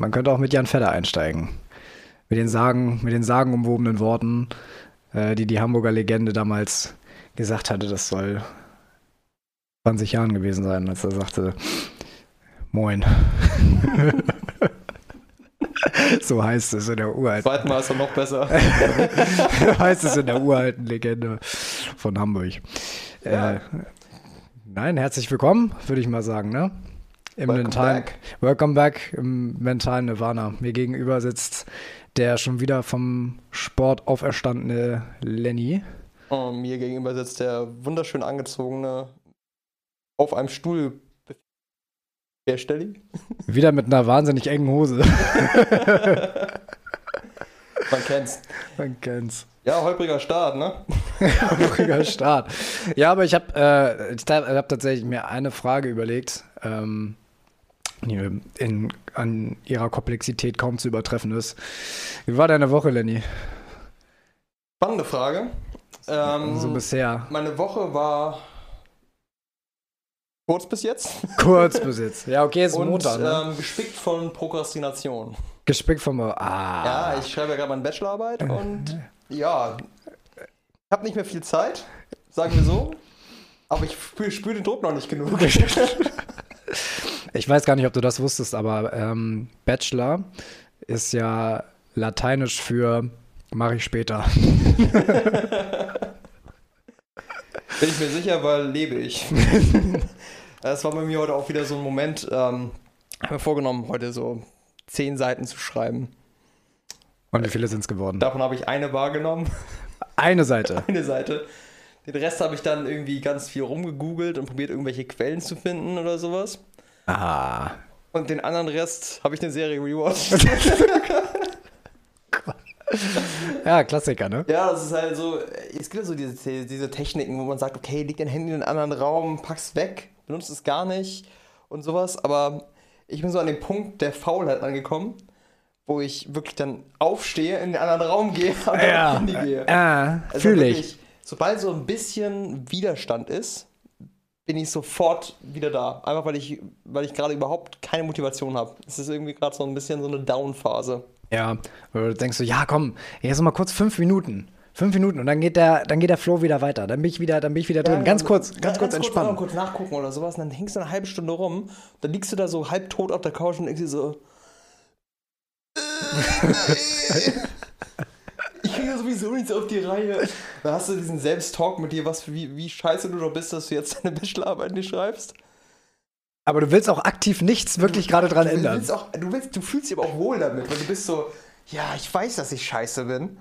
Man könnte auch mit Jan Fedder einsteigen. Mit den Sagen, mit den sagenumwobenen Worten, äh, die die Hamburger Legende damals gesagt hatte, das soll 20 Jahren gewesen sein, als er sagte, Moin. so heißt es in der uralten. Zweiten Mal ist er noch besser. heißt es in der uralten Legende von Hamburg. Ja. Äh, nein, herzlich willkommen, würde ich mal sagen, ne? Im welcome mentalen, back. Welcome back im mentalen Nirvana. Mir gegenüber sitzt der schon wieder vom Sport auferstandene Lenny. Und mir gegenüber sitzt der wunderschön angezogene, auf einem Stuhl Herstellig. Wieder mit einer wahnsinnig engen Hose. Man kennt's. Man kennt's. Ja, holpriger Start, ne? holpriger Start. Ja, aber ich habe äh, hab tatsächlich mir eine Frage überlegt, ähm, in, an ihrer Komplexität kaum zu übertreffen ist. Wie war deine Woche, Lenny? Spannende Frage. Ähm, so bisher. Meine Woche war Kurz bis jetzt. Kurz bis jetzt. Ja, okay, ist Und, Montag. Ne? Ähm, gespickt von Prokrastination. Gespickt von. Ah. Ja, ich schreibe ja gerade meine Bachelorarbeit und ja, ich habe nicht mehr viel Zeit, sagen wir so. Aber ich spüre spür den Druck noch nicht genug. ich weiß gar nicht, ob du das wusstest, aber ähm, Bachelor ist ja lateinisch für mache ich später. Bin ich mir sicher, weil lebe ich. Das war bei mir heute auch wieder so ein Moment. Ähm, habe mir vorgenommen, heute so zehn Seiten zu schreiben. Und wie viele sind es geworden? Davon habe ich eine wahrgenommen. Eine Seite. Eine Seite. Den Rest habe ich dann irgendwie ganz viel rumgegoogelt und probiert, irgendwelche Quellen zu finden oder sowas. Ah. Und den anderen Rest habe ich eine Serie rewatcht. ja, Klassiker, ne? Ja, das ist halt so, es gibt ja so diese, diese Techniken, wo man sagt, okay, leg dein Handy in einen anderen Raum, pack's weg benutzt es gar nicht und sowas. Aber ich bin so an dem Punkt der Faulheit angekommen, wo ich wirklich dann aufstehe, in den anderen Raum gehe und ja. Handy gehe. Ja, also fühle ich. Sobald so ein bisschen Widerstand ist, bin ich sofort wieder da. Einfach weil ich, weil ich gerade überhaupt keine Motivation habe. Es ist irgendwie gerade so ein bisschen so eine Down-Phase. Ja, oder du denkst so, ja komm, jetzt mal kurz fünf Minuten. Fünf Minuten und dann geht der, dann geht der Flow wieder weiter. Dann bin ich wieder, dann bin ich wieder drin. Ja, ganz kurz, ganz, ganz kurz entspannen. Kurz, kurz nachgucken oder sowas. Und dann hängst du eine halbe Stunde rum. Dann liegst du da so halb tot auf der Couch und dir so. ich kriege sowieso nichts auf die Reihe. Da hast du diesen Selbsttalk mit dir, was wie, wie scheiße du doch bist, dass du jetzt deine Bachelorarbeit nicht schreibst. Aber du willst auch aktiv nichts wirklich gerade dran du ändern. Willst auch, du, willst, du fühlst dich aber auch wohl damit, weil du bist so, ja, ich weiß, dass ich scheiße bin.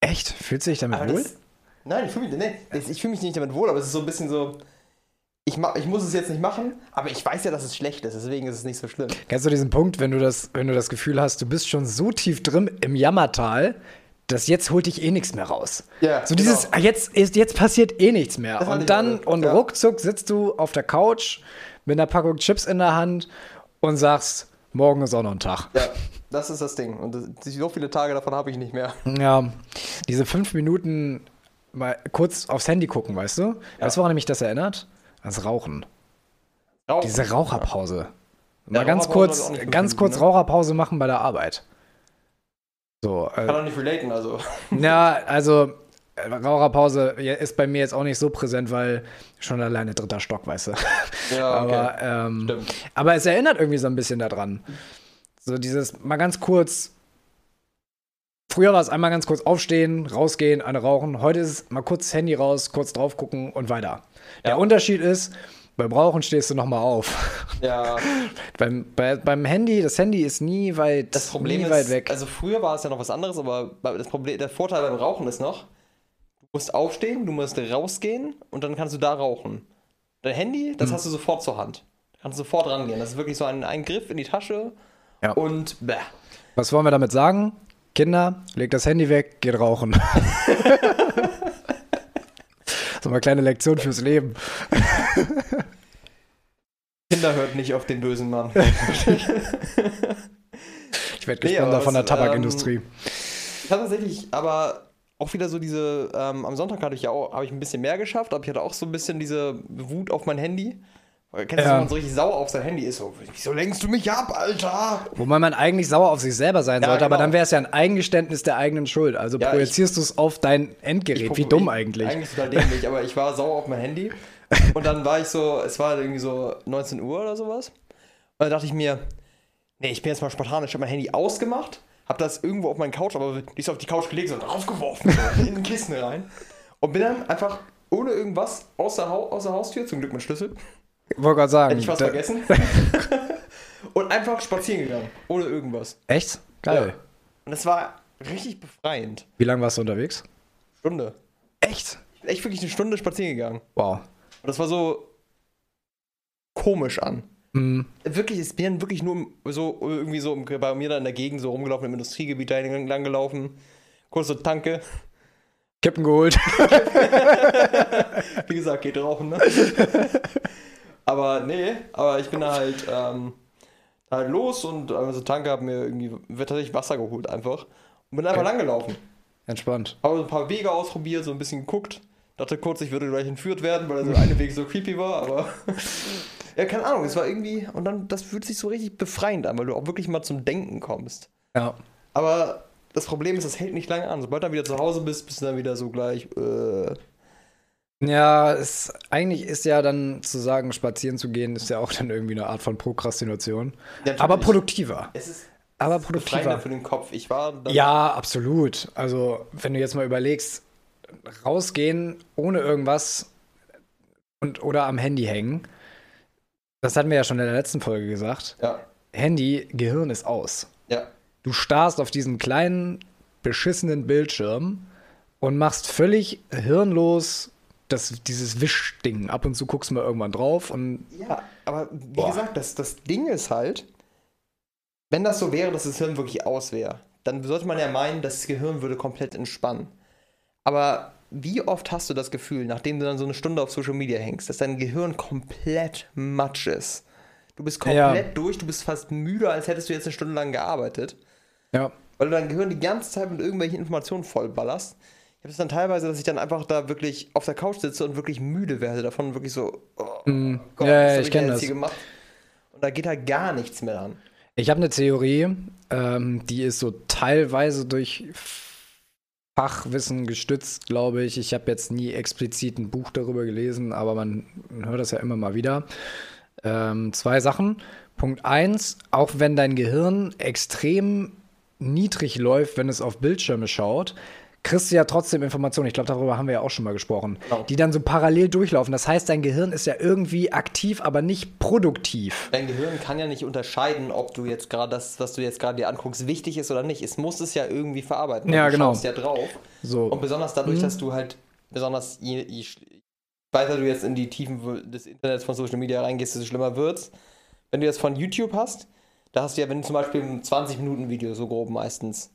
Echt? Fühlst du dich damit aber wohl? Das, nein, ich fühle mich, nee, fühl mich nicht damit wohl, aber es ist so ein bisschen so. Ich, ich muss es jetzt nicht machen, aber ich weiß ja, dass es schlecht ist, deswegen ist es nicht so schlimm. Kennst du diesen Punkt, wenn du das, wenn du das Gefühl hast, du bist schon so tief drin im Jammertal, dass jetzt holt dich eh nichts mehr raus. Ja, so dieses, genau. jetzt, ist, jetzt passiert eh nichts mehr. und dann, und ja. ruckzuck sitzt du auf der Couch mit einer Packung Chips in der Hand und sagst, morgen ist auch noch ein Tag. Ja, das ist das Ding. Und so viele Tage davon habe ich nicht mehr. Ja, diese fünf Minuten mal kurz aufs Handy gucken, weißt du? Ja. Du, woran mich das erinnert? Das Rauchen. Rauchen. Diese Raucherpause. Mal ja, ganz kurz, ganz kurz ne? Raucherpause machen bei der Arbeit. So, äh, Kann doch nicht relaten, also. Ja, also Raucherpause ist bei mir jetzt auch nicht so präsent, weil schon alleine dritter Stock, weißt du. Ja, okay. aber, ähm, aber es erinnert irgendwie so ein bisschen daran. So dieses mal ganz kurz. Früher war es einmal ganz kurz aufstehen, rausgehen, eine rauchen. Heute ist es mal kurz das Handy raus, kurz drauf gucken und weiter. Ja. Der Unterschied ist, beim Rauchen stehst du nochmal auf. Ja. beim, bei, beim Handy, das Handy ist nie weit, das Problem nie ist, weit weg. Also früher war es ja noch was anderes, aber das Problem, der Vorteil beim Rauchen ist noch, du musst aufstehen, du musst rausgehen und dann kannst du da rauchen. Dein Handy, das hm. hast du sofort zur Hand. Du kannst sofort rangehen. Das ist wirklich so ein, ein Griff in die Tasche ja. Und bäh. Was wollen wir damit sagen? Kinder, legt das Handy weg, geht rauchen. so mal kleine Lektion fürs Leben. Kinder hört nicht auf den bösen Mann. ich werde gesponsert nee, von der Tabakindustrie. Ähm, ich habe tatsächlich aber auch wieder so diese, ähm, am Sonntag hatte ich ja auch, habe ich ein bisschen mehr geschafft, aber ich hatte auch so ein bisschen diese Wut auf mein Handy Kennst du, Ja. wenn man so richtig sauer auf sein Handy ist? So, wieso lenkst du mich ab, Alter? Wobei man eigentlich sauer auf sich selber sein Ja, sollte, aber genau. dann wäre es ja ein Eingeständnis der eigenen Schuld. Also Ja, projizierst du es auf dein Endgerät. Wie dumm ich- eigentlich. Eigentlich total dämlich, aber ich war sauer auf mein Handy. Und dann war ich so, es war irgendwie so 19 Uhr oder sowas. Und dann dachte ich mir, nee, ich bin jetzt mal spartanisch. Ich habe mein Handy ausgemacht, habe das irgendwo auf meinen Couch, aber nicht so auf die Couch gelegt, sondern draufgeworfen, in den Kissen rein. Und bin dann einfach ohne irgendwas außer, Hau außer Haustür, zum Glück mit Schlüssel, wollte gerade sagen. hätte ich was da- vergessen. und einfach spazieren gegangen, ohne irgendwas. Echt? Geil. Ja. Und es war richtig befreiend. Wie lange warst du unterwegs? Stunde. Echt? Ich bin echt wirklich eine Stunde spazieren gegangen. Wow. Und das war so komisch an. Mhm. Wirklich, ich bin wirklich nur so irgendwie so bei mir da in der Gegend so rumgelaufen, im Industriegebiet da lang gelaufen. Kurz zur Tanke. Kippen geholt. Wie gesagt, geht rauchen, ne? aber nee, aber ich bin da halt, ähm, halt los und also Tanke hab mir irgendwie wird tatsächlich Wasser geholt einfach. Und bin einfach Okay. lang gelaufen. Entspannt. Habe so ein paar Wege ausprobiert, so ein bisschen geguckt. Dachte kurz, ich würde gleich entführt werden, weil der so eine Weg so creepy war, aber. ja, keine Ahnung, es war irgendwie. Und dann, das fühlt sich so richtig befreiend an, weil du auch wirklich mal zum Denken kommst. Ja. Aber das Problem ist, das hält nicht lange an. Sobald du dann wieder zu Hause bist, bist du dann wieder so gleich. Äh, Ja, es, eigentlich ist ja dann zu sagen, spazieren zu gehen, ist ja auch dann irgendwie eine Art von Prokrastination. Natürlich. Aber produktiver. es ist Aber produktiver. für den Kopf. Ich war. Ja, absolut. Also, wenn du jetzt mal überlegst, rausgehen ohne irgendwas und oder am Handy hängen, das hatten wir ja schon in der letzten Folge gesagt. Ja. Handy, Gehirn ist aus. Ja. Du starrst auf diesen kleinen, beschissenen Bildschirm und machst völlig hirnlos das, dieses Wischding. Ab und zu guckst du mal irgendwann drauf und Ja, aber wie Boah. gesagt, das, das Ding ist halt, wenn das so wäre, dass das Hirn wirklich aus wäre, dann sollte man ja meinen, das Gehirn würde komplett entspannen. Aber wie oft hast du das Gefühl, nachdem du dann so eine Stunde auf Social Media hängst, dass dein Gehirn komplett matsch ist? Du bist komplett Ja. durch, du bist fast müde, als hättest du jetzt eine Stunde lang gearbeitet, ja. weil du dein Gehirn die ganze Zeit mit irgendwelchen Informationen vollballerst. Ich habe es dann teilweise, dass ich dann einfach da wirklich auf der Couch sitze und wirklich müde werde davon, wirklich so, oh, Mm, Gott, ja, ja, ich kenne das. hier gemacht? Und da geht halt gar nichts mehr an. Ich habe eine Theorie, ähm, die ist so teilweise durch Fachwissen gestützt, glaube ich. Ich habe jetzt nie explizit ein Buch darüber gelesen, aber man hört das ja immer mal wieder. Ähm, zwei Sachen. Punkt eins, auch wenn dein Gehirn extrem niedrig läuft, wenn es auf Bildschirme schaut, kriegst du ja trotzdem Informationen. Ich glaube, darüber haben wir ja auch schon mal gesprochen. Genau. Die dann so parallel durchlaufen. Das heißt, dein Gehirn ist ja irgendwie aktiv, aber nicht produktiv. Dein Gehirn kann ja nicht unterscheiden, ob du jetzt gerade das, was du jetzt gerade dir anguckst, wichtig ist oder nicht. Es muss es ja irgendwie verarbeiten. Ja, du genau. schaust ja drauf. So. Und besonders dadurch, dass du halt, besonders je, je weiter du jetzt in die Tiefen des Internets von Social Media reingehst, desto schlimmer wird's. Wenn du jetzt von YouTube hast, da hast du ja, wenn du zum Beispiel ein 20-Minuten-Video, so grob meistens,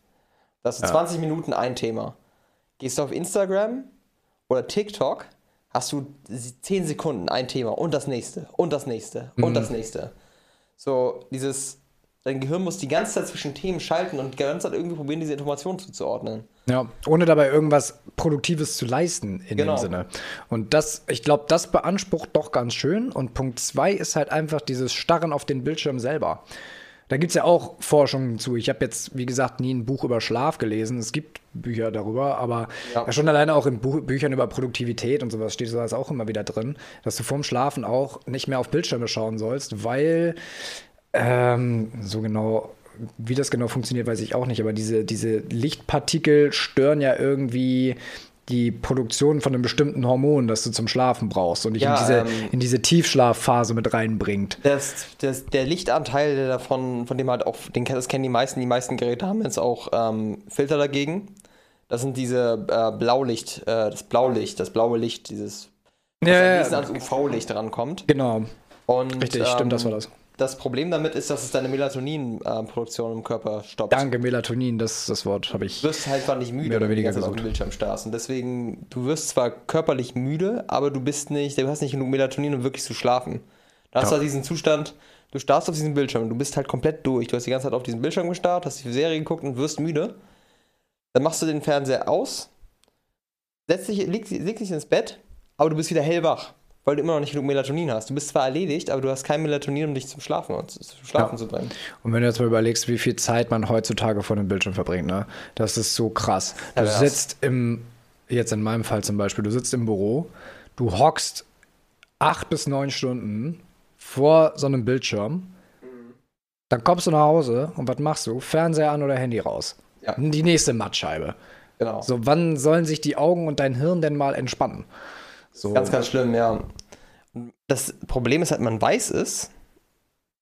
da hast du Ja. 20 Minuten ein Thema. Gehst du auf Instagram oder TikTok, hast du 10 Sekunden ein Thema und das nächste und das nächste und das nächste. So, dieses, dein Gehirn muss die ganze Zeit zwischen Themen schalten und die ganze Zeit irgendwie probieren, diese Informationen zuzuordnen. Ja, ohne dabei irgendwas Produktives zu leisten in Genau. dem Sinne. Und das, ich glaube, das beansprucht doch ganz schön. Und Punkt zwei ist halt einfach dieses Starren auf den Bildschirm selber. Da gibt es ja auch Forschungen zu. Ich habe jetzt, wie gesagt, nie ein Buch über Schlaf gelesen. Es gibt Bücher darüber, aber Ja. schon alleine auch in Buch Büchern über Produktivität und sowas steht sowas auch immer wieder drin, dass du vorm Schlafen auch nicht mehr auf Bildschirme schauen sollst, weil ähm, so genau, wie das genau funktioniert, weiß ich auch nicht, aber diese, diese Lichtpartikel stören ja irgendwie die Produktion von einem bestimmten Hormon, das du zum Schlafen brauchst und dich Ja, in, diese, ähm, in diese Tiefschlafphase mit reinbringt. Das, das, der Lichtanteil, der davon, von dem halt auch, den, das kennen die meisten, die meisten Geräte haben jetzt auch ähm, Filter dagegen. Das sind diese äh, Blaulicht, äh, das Blaulicht, das blaue Licht, dieses, was Ja, am ja, ans UV-Licht rankommt. Genau, Und, richtig, ähm, stimmt, das war das. Das Problem damit ist, dass es deine Melatonin-Produktion im Körper stoppt. Danke, Melatonin, das, das Wort habe ich. Du wirst halt einfach nicht müde, Mehr oder wenn du auf dem gesucht. Bildschirm starrst. Und deswegen, du wirst zwar körperlich müde, aber du bist nicht, du hast nicht genug Melatonin, um wirklich zu schlafen. Da hast Ja. du halt diesen Zustand, du starrst auf diesen Bildschirm und du bist halt komplett durch. Du hast die ganze Zeit auf diesen Bildschirm gestarrt, hast die Serie geguckt und wirst müde. Dann machst du den Fernseher aus, setzt dich, legst, legst dich ins Bett, aber du bist wieder hellwach. Weil du immer noch nicht genug Melatonin hast. Du bist zwar erledigt, aber du hast kein Melatonin, um dich zum Schlafen, zum Schlafen ja. zu bringen. Und wenn du jetzt mal überlegst, wie viel Zeit man heutzutage vor dem Bildschirm verbringt, ne? Das ist so krass. Du ja, sitzt im, jetzt in meinem Fall zum Beispiel, du sitzt im Büro, du hockst acht bis neun Stunden vor so einem Bildschirm, dann kommst du nach Hause und was machst du? Fernseher an oder Handy raus. Ja. Die nächste Mattscheibe. Genau. So, wann sollen sich die Augen und dein Hirn denn mal entspannen? So. Ganz, ganz schlimm, ja. Das Problem ist halt, man weiß es.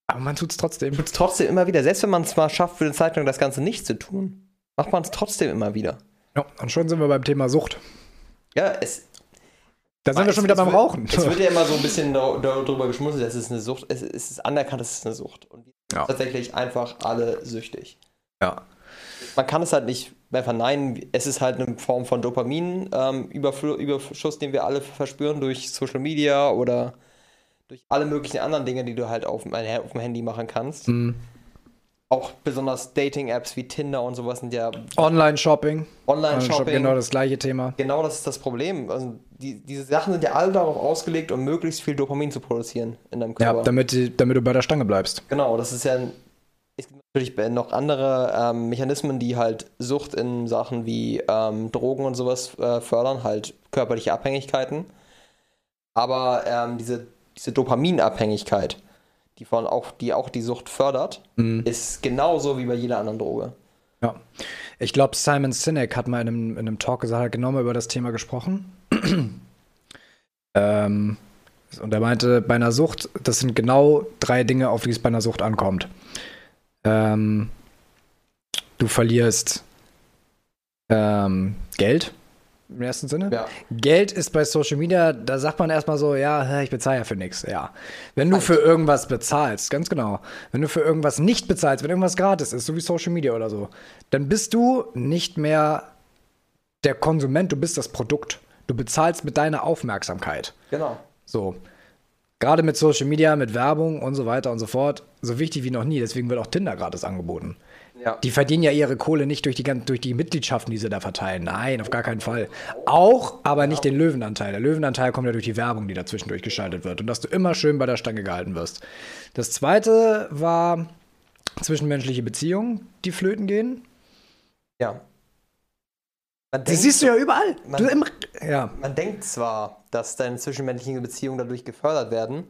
Aber man tut es trotzdem. Tut es trotzdem immer wieder. Selbst wenn man es mal schafft, für eine Zeit lang das Ganze nicht zu tun, macht man es trotzdem immer wieder. Ja, und schon sind wir beim Thema Sucht. Ja, es. Da sind wir schon wieder beim wird, Rauchen. Es wird ja immer so ein bisschen darüber geschmunzelt, dass es eine Sucht ist. Es ist anerkannt, dass es eine Sucht. Und ja. tatsächlich einfach alle süchtig. Ja. Man kann es halt nicht mehr verneinen. Es ist halt eine Form von Dopamin-Überschuss, ähm, den wir alle verspüren durch Social Media oder durch alle möglichen anderen Dinge, die du halt auf, auf dem Handy machen kannst. Mhm. Auch besonders Dating-Apps wie Tinder und sowas sind ja. Online-Shopping. Online-Shopping. genau das gleiche Thema. Genau das ist das Problem. Also die, diese Sachen sind ja alle darauf ausgelegt, um möglichst viel Dopamin zu produzieren in deinem Körper. Ja, damit, damit du bei der Stange bleibst. Genau, das ist ja. Es gibt natürlich noch andere ähm, Mechanismen, die halt Sucht in Sachen wie ähm, Drogen und sowas äh, fördern, halt körperliche Abhängigkeiten. Aber ähm, diese, diese Dopaminabhängigkeit, die, von auch, die auch die Sucht fördert, mhm. ist genauso wie bei jeder anderen Droge. Ja. Ich glaube, Simon Sinek hat mal in einem, in einem Talk gesagt, hat genau mal über das Thema gesprochen. ähm, und er meinte, bei einer Sucht, das sind genau drei Dinge, auf die es bei einer Sucht ankommt. Ähm, du verlierst ähm, Geld, im ersten Sinne. Ja. Geld ist bei Social Media, da sagt man erstmal so, ja, ich bezahle ja für nichts. Ja. Wenn du für irgendwas bezahlst, ganz genau, wenn du für irgendwas nicht bezahlst, wenn irgendwas gratis ist, so wie Social Media oder so, dann bist du nicht mehr der Konsument, du bist das Produkt. Du bezahlst mit deiner Aufmerksamkeit. Genau. So. Gerade mit Social Media, mit Werbung und so weiter und so fort, so wichtig wie noch nie. Deswegen wird auch Tinder gratis angeboten. Ja. Die verdienen ja ihre Kohle nicht durch die, durch die Mitgliedschaften, die sie da verteilen. Nein, auf gar keinen Fall. Auch, aber nicht den Löwenanteil. Der Löwenanteil kommt ja durch die Werbung, die dazwischen durchgeschaltet wird. Und dass du immer schön bei der Stange gehalten wirst. Das zweite war zwischenmenschliche Beziehungen, die flöten gehen. Ja. Denkt, das siehst du ja überall. Man, du immer, ja. man denkt zwar, dass deine zwischenmenschlichen Beziehungen dadurch gefördert werden,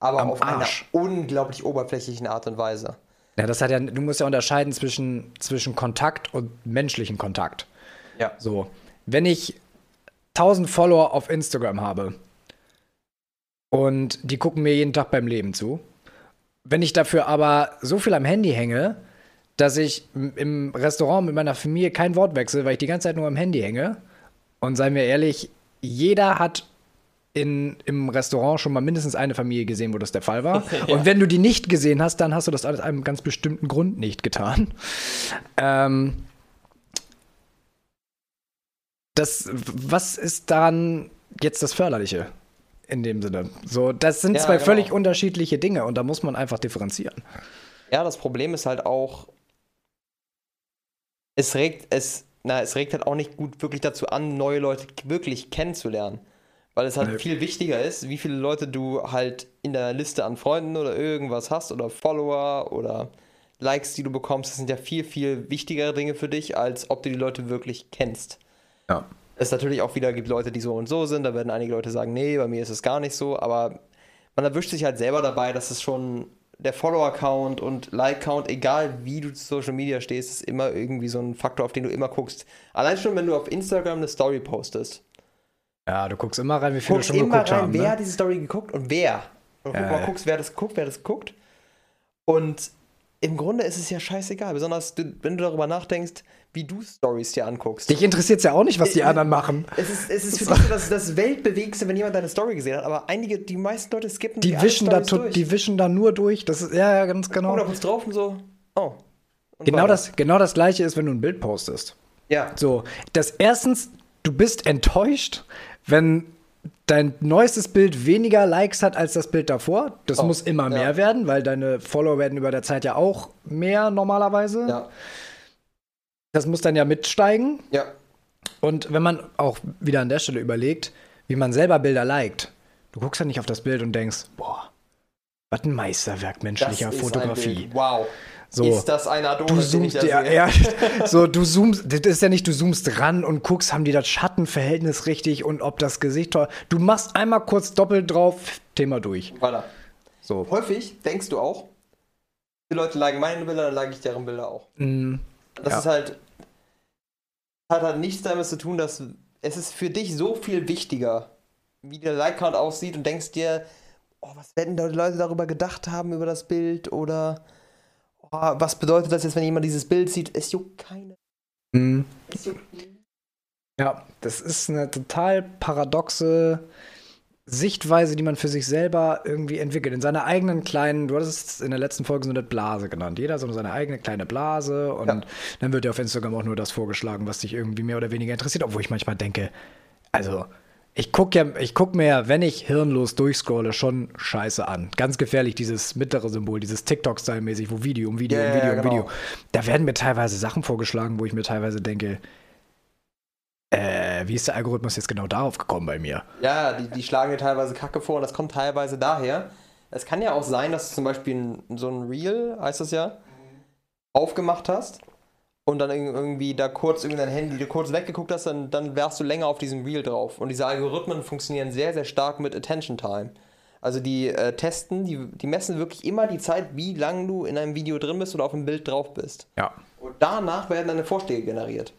aber Am auf Arsch. einer unglaublich oberflächlichen Art und Weise. Ja, das hat ja, du musst ja unterscheiden zwischen, zwischen Kontakt und menschlichen Kontakt. Ja. So. Wenn ich 1000 Follower auf Instagram habe und die gucken mir jeden Tag beim Leben zu, wenn ich dafür aber so viel am Handy hänge, dass ich im Restaurant mit meiner Familie kein Wort wechsle, weil ich die ganze Zeit nur am Handy hänge, und seien wir ehrlich, jeder hat in, im Restaurant schon mal mindestens eine Familie gesehen, wo das der Fall war. ja. Und wenn du die nicht gesehen hast, dann hast du das aus einem ganz bestimmten Grund nicht getan. Ähm, das, was ist daran jetzt das Förderliche in dem Sinne? So, das sind ja, zwei genau. völlig unterschiedliche Dinge und da muss man einfach differenzieren. Ja, das Problem ist halt auch, es regt, es, na, es regt halt auch nicht gut wirklich dazu an, neue Leute wirklich kennenzulernen. Weil es halt nee. viel wichtiger ist, wie viele Leute du halt in der Liste an Freunden oder irgendwas hast oder Follower oder Likes, die du bekommst. Das sind ja viel, viel wichtigere Dinge für dich, als ob du die Leute wirklich kennst. Ja. Es natürlich auch wieder gibt Leute, die so und so sind. Da werden einige Leute sagen, nee, bei mir ist es gar nicht so. Aber man erwischt sich halt selber dabei, dass es schon der Follower-Count und Like-Count, egal wie du zu Social Media stehst, ist immer irgendwie so ein Faktor, auf den du immer guckst. Allein schon, wenn du auf Instagram eine Story postest ja, du guckst immer rein, wie viele guckst schon geguckt rein, haben. Wer ne? hat diese Story geguckt und wer? Und ja, mal guckst, wer das guckt, wer das guckt. Und im Grunde ist es ja scheißegal, besonders wenn du darüber nachdenkst, wie du Stories dir anguckst. Dich interessiert es ja auch nicht, was die äh, anderen machen. Es ist, es ist für dich das, das Weltbewegste, wenn jemand deine Story gesehen hat, aber einige, die meisten Leute skippen die, die wischen da durch. Die wischen da nur durch. Das ist, ja, ja, ganz genau. Oder kurz drauf und so, oh. Und genau, das, genau das gleiche ist, wenn du ein Bild postest. Ja. So, das erstens, du bist enttäuscht, wenn dein neuestes Bild weniger Likes hat als das Bild davor. Das oh, muss immer mehr ja. werden, weil deine Follower werden über der Zeit ja auch mehr normalerweise. Ja. Das muss dann ja mitsteigen. Ja. Und wenn man auch wieder an der Stelle überlegt, wie man selber Bilder liked. Du guckst ja nicht auf das Bild und denkst, boah, was ein Meisterwerk menschlicher Fotografie. Wow. So. Ist das ein Adonis, Du zoomst, ja, ja, so, du zoomst, das ist ja nicht, du zoomst ran und guckst, haben die das Schattenverhältnis richtig und ob das Gesicht toll. Du machst einmal kurz doppelt drauf, Thema durch. Voilà. So. Häufig denkst du auch, die Leute liken meine Bilder, dann like ich deren Bilder auch. Mm, Das Ja. ist halt, hat halt nichts damit zu tun, dass es ist für dich so viel wichtiger, wie der Like-Count aussieht und denkst dir, oh, was werden da die Leute darüber gedacht haben, über das Bild oder was bedeutet das jetzt, wenn jemand dieses Bild sieht? Es juckt keine. Es juckt Ja, das ist eine total paradoxe Sichtweise, die man für sich selber irgendwie entwickelt. In seiner eigenen kleinen, du hattest es in der letzten Folge so eine Blase genannt. Jeder so seine eigene kleine Blase und Ja. dann wird dir auf Instagram auch nur das vorgeschlagen, was dich irgendwie mehr oder weniger interessiert, obwohl ich manchmal denke, also ich gucke ja, ich guck mir ja, wenn ich hirnlos durchscrolle, schon Scheiße an. Ganz gefährlich, dieses mittlere Symbol, dieses TikTok-Style-mäßig, wo Video um Video Ja, um Video um genau. Video. Da werden mir teilweise Sachen vorgeschlagen, wo ich mir teilweise denke, äh, wie ist der Algorithmus jetzt genau darauf gekommen bei mir? Ja, die, die schlagen dir teilweise Kacke vor und das kommt teilweise daher. Es kann ja auch sein, dass du zum Beispiel ein, so ein Reel, heißt das ja, aufgemacht hast und dann irg- irgendwie da kurz irgendein Handy, du kurz weggeguckt hast, dann, dann wärst du länger auf diesem Reel drauf. Und diese Algorithmen funktionieren sehr, sehr stark mit Attention Time. Also die äh, testen, die, die messen wirklich immer die Zeit, wie lange du in einem Video drin bist oder auf dem Bild drauf bist. Ja. Und danach werden deine Vorschläge generiert.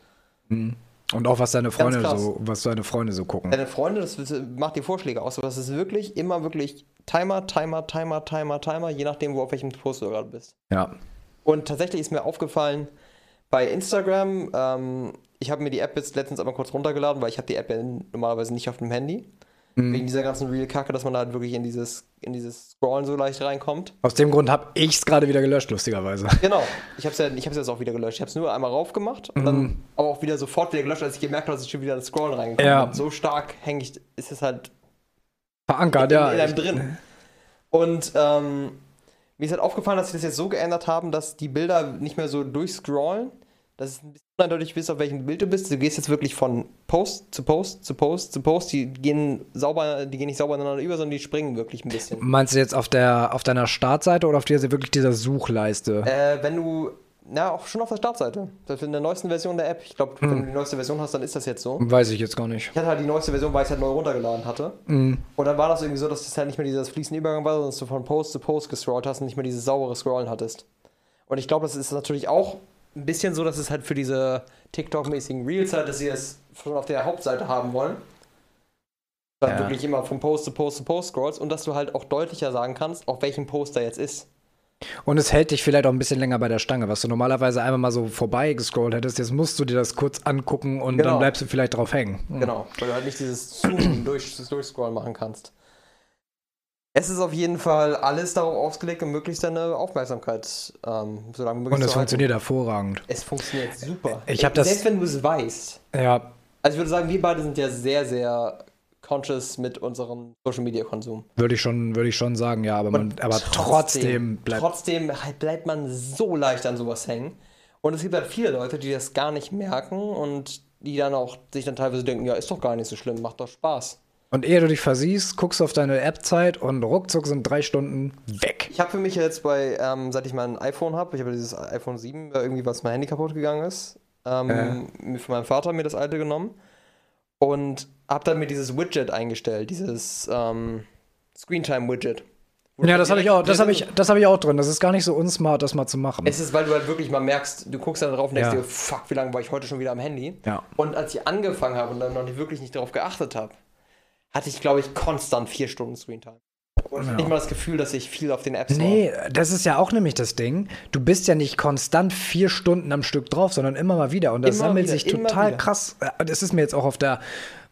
Und auch was deine Freunde so, was deine Freunde so gucken. Deine Freunde, das macht dir Vorschläge aus, aber das ist wirklich immer wirklich Timer, Timer, Timer, Timer, Timer, je nachdem, wo auf welchem Post du gerade bist. Ja. Und tatsächlich ist mir aufgefallen, bei Instagram, ähm, ich habe mir die App jetzt letztens einmal kurz runtergeladen, weil ich habe die App ja normalerweise nicht auf dem Handy. Wegen dieser ganzen Real-Kacke, dass man da halt wirklich in dieses, in dieses Scrollen so leicht reinkommt. Aus dem Grund habe ich es gerade wieder gelöscht, lustigerweise. Genau, ich habe es ja, ich hab's jetzt auch wieder gelöscht. Ich habe es nur einmal raufgemacht und dann aber auch wieder sofort wieder gelöscht, als ich gemerkt habe, dass ich schon wieder ins Scrollen reingekommen Ja. bin. So stark hänge ich, ist es halt Verankert, in, ja. in einem drin. Und ähm, mir ist halt aufgefallen, dass sie das jetzt so geändert haben, dass die Bilder nicht mehr so durchscrollen. Dass es ein bisschen uneindeutig ist, auf welchem Bild du bist. Du gehst jetzt wirklich von Post zu Post zu Post zu Post. Die gehen sauber, die gehen nicht sauber ineinander über, sondern die springen wirklich ein bisschen. Meinst du jetzt auf, der, auf deiner Startseite oder auf dieser, wirklich dieser Suchleiste? Äh, wenn du, na, auch schon auf der Startseite. Das ist in der neuesten Version der App. Ich glaube, wenn du die neueste Version hast, dann ist das jetzt so. Weiß ich jetzt gar nicht. Ich hatte halt die neueste Version, weil ich es halt neu runtergeladen hatte. Mhm. Und dann war das irgendwie so, dass das halt nicht mehr dieses fließende Übergang war, sondern dass du von Post zu Post gescrollt hast und nicht mehr dieses saubere Scrollen hattest. Und ich glaube, das ist natürlich auch ein bisschen so, dass es halt für diese TikTok-mäßigen Reels halt, dass sie es schon auf der Hauptseite haben wollen. Dann Ja. wirklich immer von Post zu Post zu Post scrollst und dass du halt auch deutlicher sagen kannst, auf welchem Post da jetzt ist. Und es hält dich vielleicht auch ein bisschen länger bei der Stange, was du normalerweise einmal mal so vorbei gescrollt hättest. Jetzt musst du dir das kurz angucken und Genau. dann bleibst du vielleicht drauf hängen. Mhm. Genau, weil du halt nicht dieses Zoomen durch, Durchscrollen machen kannst. Es ist auf jeden Fall alles darauf ausgelegt, um möglichst deine Aufmerksamkeit ähm, so lange möglich Und es funktioniert hervorragend. Es funktioniert super. Ich das- Selbst wenn du es weißt. Ja, Also ich würde sagen, wir beide sind ja sehr, sehr conscious mit unserem Social Media Konsum. würde ich schon, würde ich schon sagen, ja, aber, man, aber trotzdem, bleibt. Trotzdem halt bleibt man so leicht an sowas hängen. Und es gibt halt viele Leute, die das gar nicht merken und die dann auch sich dann teilweise denken, ja, ist doch gar nicht so schlimm, macht doch Spaß. Und ehe du dich versiehst, guckst du auf deine App-Zeit und ruckzuck sind drei Stunden weg. Ich habe für mich jetzt bei, ähm, seit ich mein iPhone habe, ich habe dieses iPhone 7, äh, irgendwie was mein Handy kaputt gegangen ist, ähm, mir von meinem Vater mir das alte genommen und habe dann mir dieses Widget eingestellt, dieses ähm, Screentime-Widget. Ja, das habe ich auch, das drin- habe ich, das habe ich auch drin. Das ist gar nicht so unsmart, das mal zu machen. Es ist, weil du halt wirklich mal merkst, du guckst dann drauf und denkst Ja. dir, fuck, wie lange war ich heute schon wieder am Handy? Ja. Und als ich angefangen habe und dann noch nicht wirklich nicht darauf geachtet habe, hatte ich, glaube ich, konstant vier Stunden Screentime. Und hatte nicht mal das Gefühl, dass ich viel auf den Apps war. Nee, das ist ja auch nämlich das Ding. Du bist ja nicht konstant vier Stunden am Stück drauf, sondern immer mal wieder. Und das Immer sammelt wieder, sich total wieder. krass. Äh, Das ist mir jetzt auch auf der,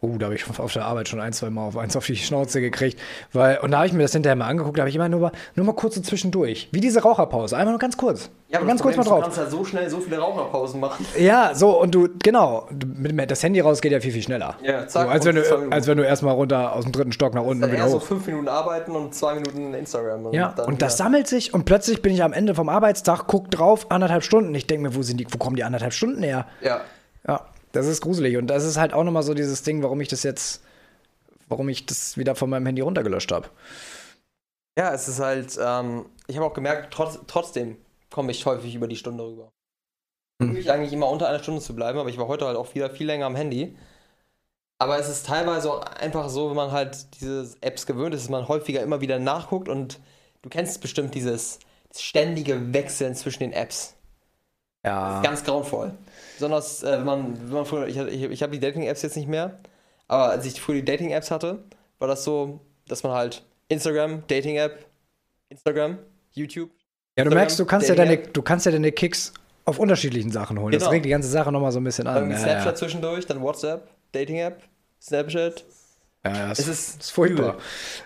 oh, da habe ich auf der Arbeit schon ein, zwei Mal auf eins auf die Schnauze gekriegt. Weil, und da habe ich mir das hinterher mal angeguckt, da habe ich immer nur, mal- nur mal kurz so zwischendurch. Wie diese Raucherpause. Einmal nur ganz kurz. Ja, aber ganz kurz mal drauf. Du kannst ja so schnell so viele Raucherpausen machen. Ja, so, und du, genau, mit, das Handy raus geht ja viel, viel schneller. Ja, zack, so, als, wenn und du, Minuten. als wenn du erstmal runter aus dem dritten Stock nach unten und wieder eher so hoch. fünf Minuten arbeiten und zwei Minuten Instagram. Ja, dann und das wieder- sammelt sich und plötzlich bin ich am Ende vom Arbeitstag, guck drauf, anderthalb Stunden. Ich denke mir, wo sind die, wo kommen die anderthalb Stunden her? Ja. Ja, das ist gruselig. Und das ist halt auch nochmal so dieses Ding, warum ich das jetzt warum ich das wieder von meinem Handy runtergelöscht habe. Ja, es ist halt, ähm, ich habe auch gemerkt, trotz, trotzdem komme ich häufig über die Stunde rüber. Ich Hm. hm. eigentlich immer unter einer Stunde zu bleiben, aber ich war heute halt auch wieder viel länger am Handy. Aber es ist teilweise auch einfach so, wenn man halt diese Apps gewöhnt ist, dass man häufiger immer wieder nachguckt und du kennst bestimmt dieses ständige Wechseln zwischen den Apps. Ja. Ganz grauenvoll. Besonders, äh, wenn man, wenn man früher, ich, ich, ich habe die Dating-Apps jetzt nicht mehr, aber als ich früher die Dating-Apps hatte, war das so, dass man halt Instagram, Dating-App, Instagram, YouTube. Ja, du Instagram, merkst, du kannst ja deine, du kannst ja deine Kicks auf unterschiedlichen Sachen holen. Das Genau. regt die ganze Sache nochmal so ein bisschen an. Ja, Snapchat ja. zwischendurch, dann WhatsApp, Dating-App, Snapchat. Ja, ja, es Es ist, ist furchtbar.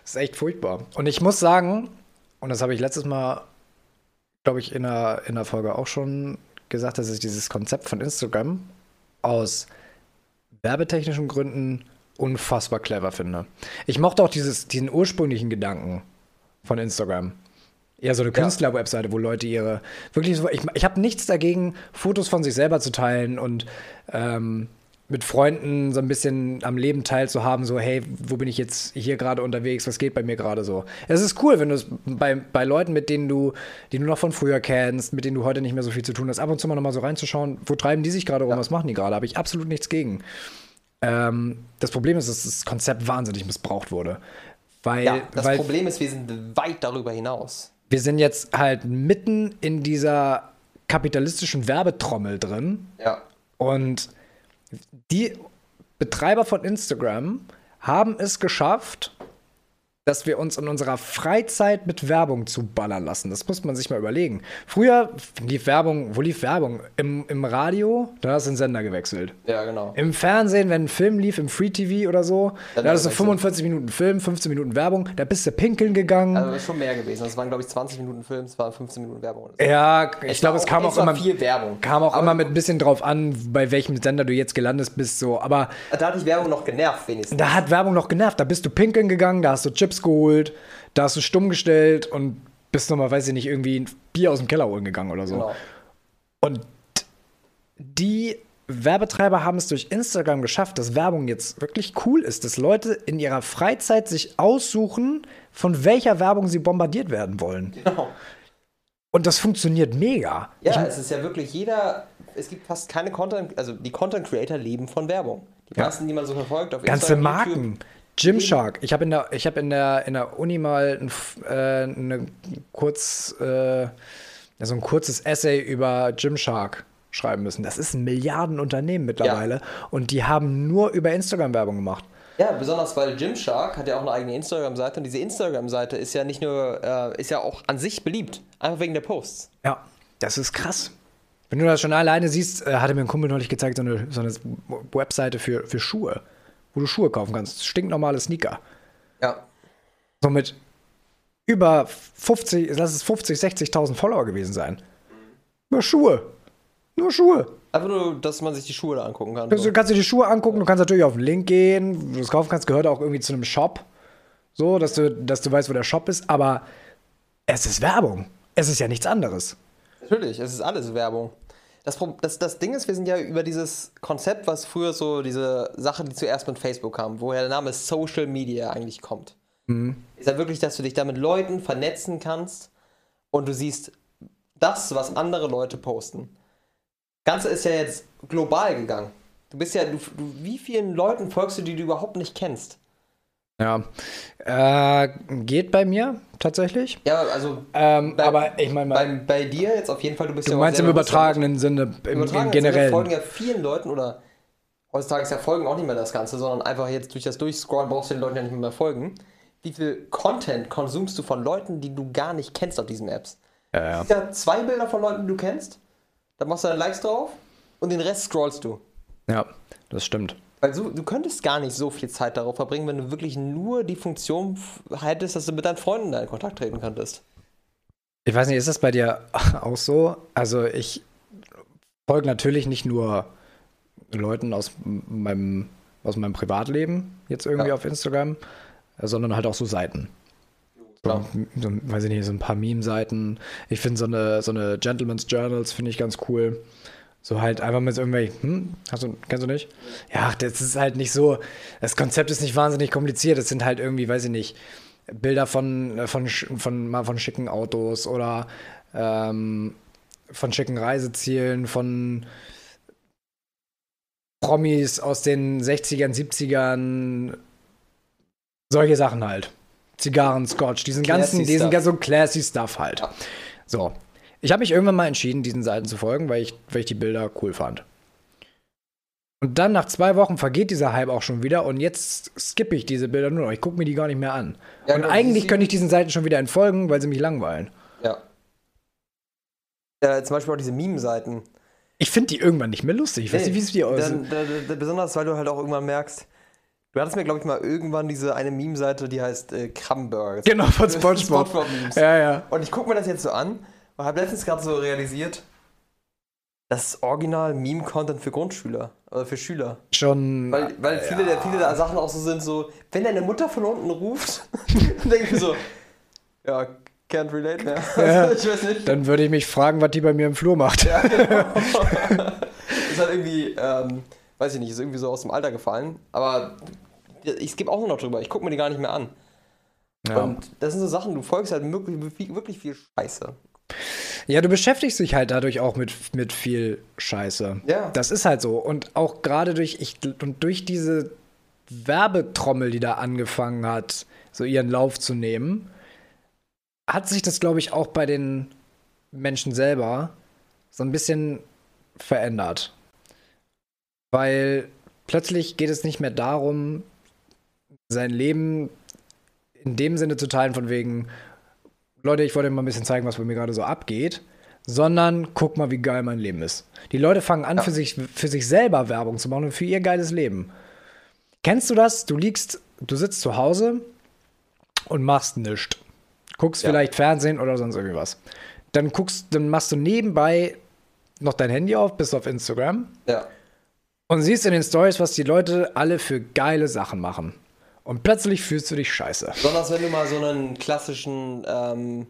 Es ist echt furchtbar. Und ich muss sagen, und das habe ich letztes Mal, glaube ich, in der, in der Folge auch schon gesagt, dass ich dieses Konzept von Instagram aus werbetechnischen Gründen unfassbar clever finde. Ich mochte auch dieses, diesen ursprünglichen Gedanken von Instagram. Eher so eine Ja. Künstler-Webseite, wo Leute ihre wirklich so, ich, ich habe nichts dagegen, Fotos von sich selber zu teilen und ähm, mit Freunden so ein bisschen am Leben teilzuhaben, so, hey, wo bin ich jetzt hier gerade unterwegs, was geht bei mir gerade so. Es ist cool, wenn du es bei, bei Leuten, mit denen du, die du noch von früher kennst, mit denen du heute nicht mehr so viel zu tun hast, ab und zu mal nochmal so reinzuschauen, wo treiben die sich gerade rum, was machen die gerade, habe ich absolut nichts gegen. Ähm, das Problem ist, dass das Konzept wahnsinnig missbraucht wurde. Weil, Ja, das weil Problem ist, wir sind weit darüber hinaus. wir sind jetzt halt mitten in dieser kapitalistischen Werbetrommel drin Ja. und die Betreiber von Instagram haben es geschafft, dass wir uns in unserer Freizeit mit Werbung zuballern lassen. Das muss man sich mal überlegen. Früher lief Werbung, wo lief Werbung? Im, im Radio, da hast du den Sender gewechselt. Ja, genau. Im Fernsehen, wenn ein Film lief, im Free TV oder so, Dann da hattest du wechseln. 45 Minuten Film, 15 Minuten Werbung, da bist du pinkeln gegangen. Also, das ist schon mehr gewesen. Das waren, glaube ich, 20 Minuten Film, es waren 15 Minuten Werbung. Oder so. ja, ich glaube, war es kam auch immer, viel Werbung. kam auch Aber immer mit ein bisschen drauf an, bei welchem Sender du jetzt gelandet bist, so. Aber Da hat dich Werbung noch genervt, wenigstens. da hat Werbung noch genervt. Da bist du pinkeln gegangen, da hast du Chips geholt, da hast du stumm gestellt und bist nochmal, weiß ich nicht, irgendwie ein Bier aus dem Keller holen gegangen oder so. Genau. Und die Werbetreiber haben es durch Instagram geschafft, dass Werbung jetzt wirklich cool ist, dass Leute in ihrer Freizeit sich aussuchen, von welcher Werbung sie bombardiert werden wollen. Genau. Und das funktioniert mega. Ja, es ist ja wirklich jeder. Es gibt fast keine Content, also die Content Creator leben von Werbung. Die Ja. meisten, die man so verfolgt auf Ganze Instagram, Marken. YouTube, Gymshark. Ich habe in der, ich hab in der, in der Uni mal ein, äh, eine kurz, äh, ja, so ein kurzes Essay über Gymshark schreiben müssen. Das ist ein Milliardenunternehmen mittlerweile und die haben nur über Instagram Werbung gemacht. Ja, besonders weil Gymshark hat ja auch eine eigene Instagram-Seite und diese Instagram-Seite ist ja nicht nur, äh, ist ja auch an sich beliebt. Einfach wegen der Posts. Ja, das ist krass. Wenn du das schon alleine siehst, äh, hatte mir ein Kumpel neulich gezeigt, so eine, so eine Webseite für, für Schuhe, wo du Schuhe kaufen kannst. Stinknormale Sneaker. Ja. So mit über 50, lass es 50, 60.000 Follower gewesen sein. Nur Schuhe. Nur Schuhe. Einfach nur, dass man sich die Schuhe da angucken kann. Du kannst dir die Schuhe angucken, du kannst natürlich auf den Link gehen, wo du es kaufen kannst, gehört auch irgendwie zu einem Shop. So, dass du, dass du weißt, wo der Shop ist, aber es ist Werbung. Es ist ja nichts anderes. Natürlich, es ist alles Werbung. Das, das, das Ding ist, wir sind ja über dieses Konzept, was früher so diese Sache, die zuerst mit Facebook kam, woher der Name Social Media eigentlich kommt. Ist ja wirklich, dass du dich da mit Leuten vernetzen kannst und du siehst das, was andere Leute posten. Ganze ist ja jetzt global gegangen. Du bist ja, du, du, wie vielen Leuten folgst du, die du überhaupt nicht kennst? Ja. Äh, geht bei mir tatsächlich. Ja, also Ähm, bei, aber ich meine bei, bei dir jetzt auf jeden Fall, du bist du ja auch meinst im übertragenen Sinne, im, im generellen. folgen ja vielen Leuten oder heutzutage ist ja Folgen auch nicht mehr das Ganze, sondern einfach jetzt durch das Durchscrollen brauchst du den Leuten ja nicht mehr, mehr folgen. Wie viel Content konsumst du von Leuten, die du gar nicht kennst auf diesen Apps? Ja, ja. Ja, zwei Bilder von Leuten, die du kennst, dann machst du dann Likes drauf und den Rest scrollst du. ja, das stimmt. Weil du, du könntest gar nicht so viel Zeit darauf verbringen, wenn du wirklich nur die Funktion hättest, dass du mit deinen Freunden da in Kontakt treten könntest. Ich weiß nicht, ist das bei dir auch so? Also ich folge natürlich nicht nur Leuten aus meinem, aus meinem Privatleben jetzt irgendwie Ja. auf Instagram, sondern halt auch so Seiten. So, so, weiß ich nicht, so ein paar Meme-Seiten. Ich finde so eine, so eine Gentleman's Journals finde ich ganz cool. So halt einfach mit so irgendwelchen, hm, hast du, kennst du nicht? Ja, das ist halt nicht so, das Konzept ist nicht wahnsinnig kompliziert. Es sind halt irgendwie, weiß ich nicht, Bilder von, von, von, mal von schicken Autos oder ähm, von schicken Reisezielen, von Promis aus den 60ern, 70ern, solche Sachen halt. Zigarren, Scotch, diesen classy ganzen, diesen ganzen classy Stuff halt. So. Ich habe mich irgendwann mal entschieden, diesen Seiten zu folgen, weil ich, weil ich die Bilder cool fand. Und dann nach zwei Wochen vergeht dieser Hype auch schon wieder und jetzt skippe ich diese Bilder nur noch. Ich gucke mir die gar nicht mehr an. Ja, und eigentlich könnte ich diesen Seiten schon wieder entfolgen, weil sie mich langweilen. Ja. ja zum Beispiel auch diese Meme-Seiten. Ich finde die irgendwann nicht mehr lustig. Ich weiß nicht, wie es dir aussieht. Besonders, weil du halt auch irgendwann merkst, Du hattest mir, glaube ich, mal irgendwann diese eine Meme-Seite, die heißt äh, Krumburg. Genau, von SpongeBob. SpongeBob ja, ja. Und ich gucke mir das jetzt so an und habe letztens gerade so realisiert, das ist original Meme-Content für Grundschüler oder für Schüler. Schon. Weil, weil viele, ja. der, viele der Sachen auch so sind, so, wenn deine Mutter von unten ruft, dann denke ich mir so, ja, can't relate mehr. Ja, ich weiß nicht. Dann würde ich mich fragen, was die bei mir im Flur macht. Ja, genau. ist halt irgendwie, ähm, weiß ich nicht, ist irgendwie so aus dem Alter gefallen. Aber ich gebe auch nur noch drüber. Ich gucke mir die gar nicht mehr an. Ja. Und das sind so Sachen, du folgst halt wirklich, wirklich viel Scheiße. Ja, du beschäftigst dich halt dadurch auch mit, mit viel Scheiße. Ja. Das ist halt so. Und auch gerade durch, ich, und durch diese Werbetrommel, die da angefangen hat, so ihren Lauf zu nehmen, hat sich das, glaube ich, auch bei den Menschen selber so ein bisschen verändert. Weil plötzlich geht es nicht mehr darum, sein Leben in dem Sinne zu teilen, von wegen, Leute, ich wollte mal ein bisschen zeigen, was bei mir gerade so abgeht, sondern guck mal, wie geil mein Leben ist. Die Leute fangen an, ja. für, sich, für sich selber Werbung zu machen und für ihr geiles Leben. Kennst du das? Du liegst, du sitzt zu Hause und machst nichts. Guckst ja. vielleicht Fernsehen oder sonst irgendwas. Dann guckst, dann machst du nebenbei noch dein Handy auf, bist auf Instagram. Ja. Und siehst in den Stories, was die Leute alle für geile Sachen machen. Und plötzlich fühlst du dich scheiße. Besonders wenn du mal so einen klassischen ähm,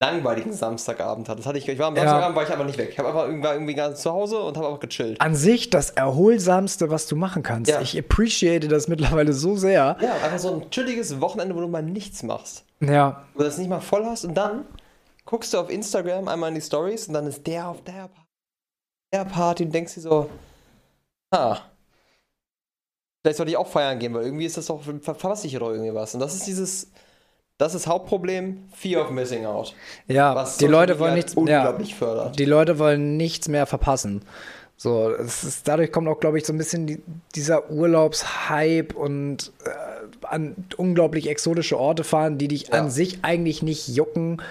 langweiligen Samstagabend hattest. Hatte ich, ich war am Samstagabend, ja. war ich aber nicht weg. Ich habe einfach irgendwie, irgendwie ganz zu Hause und habe einfach gechillt. An sich das erholsamste, was du machen kannst. Ja. Ich appreciate das mittlerweile so sehr. Ja, einfach so ein chilliges Wochenende, wo du mal nichts machst. Ja. Wo du das nicht mal voll hast und dann guckst du auf Instagram einmal in die Stories und dann ist der auf der, der Party und denkst dir so, ah, vielleicht sollte ich auch feiern gehen, weil irgendwie ist das doch, verpasse ich oder irgendwie was. Und das ist dieses, das ist das Hauptproblem, Fear of Missing Out. Ja, die Leute wollen nichts, unglaublich ja, fördert. Die Leute wollen nichts mehr verpassen. So, es ist, dadurch kommt auch, glaube ich, so ein bisschen die, dieser Urlaubshype und äh, an unglaublich exotische Orte fahren, die dich ja. an sich eigentlich nicht jucken.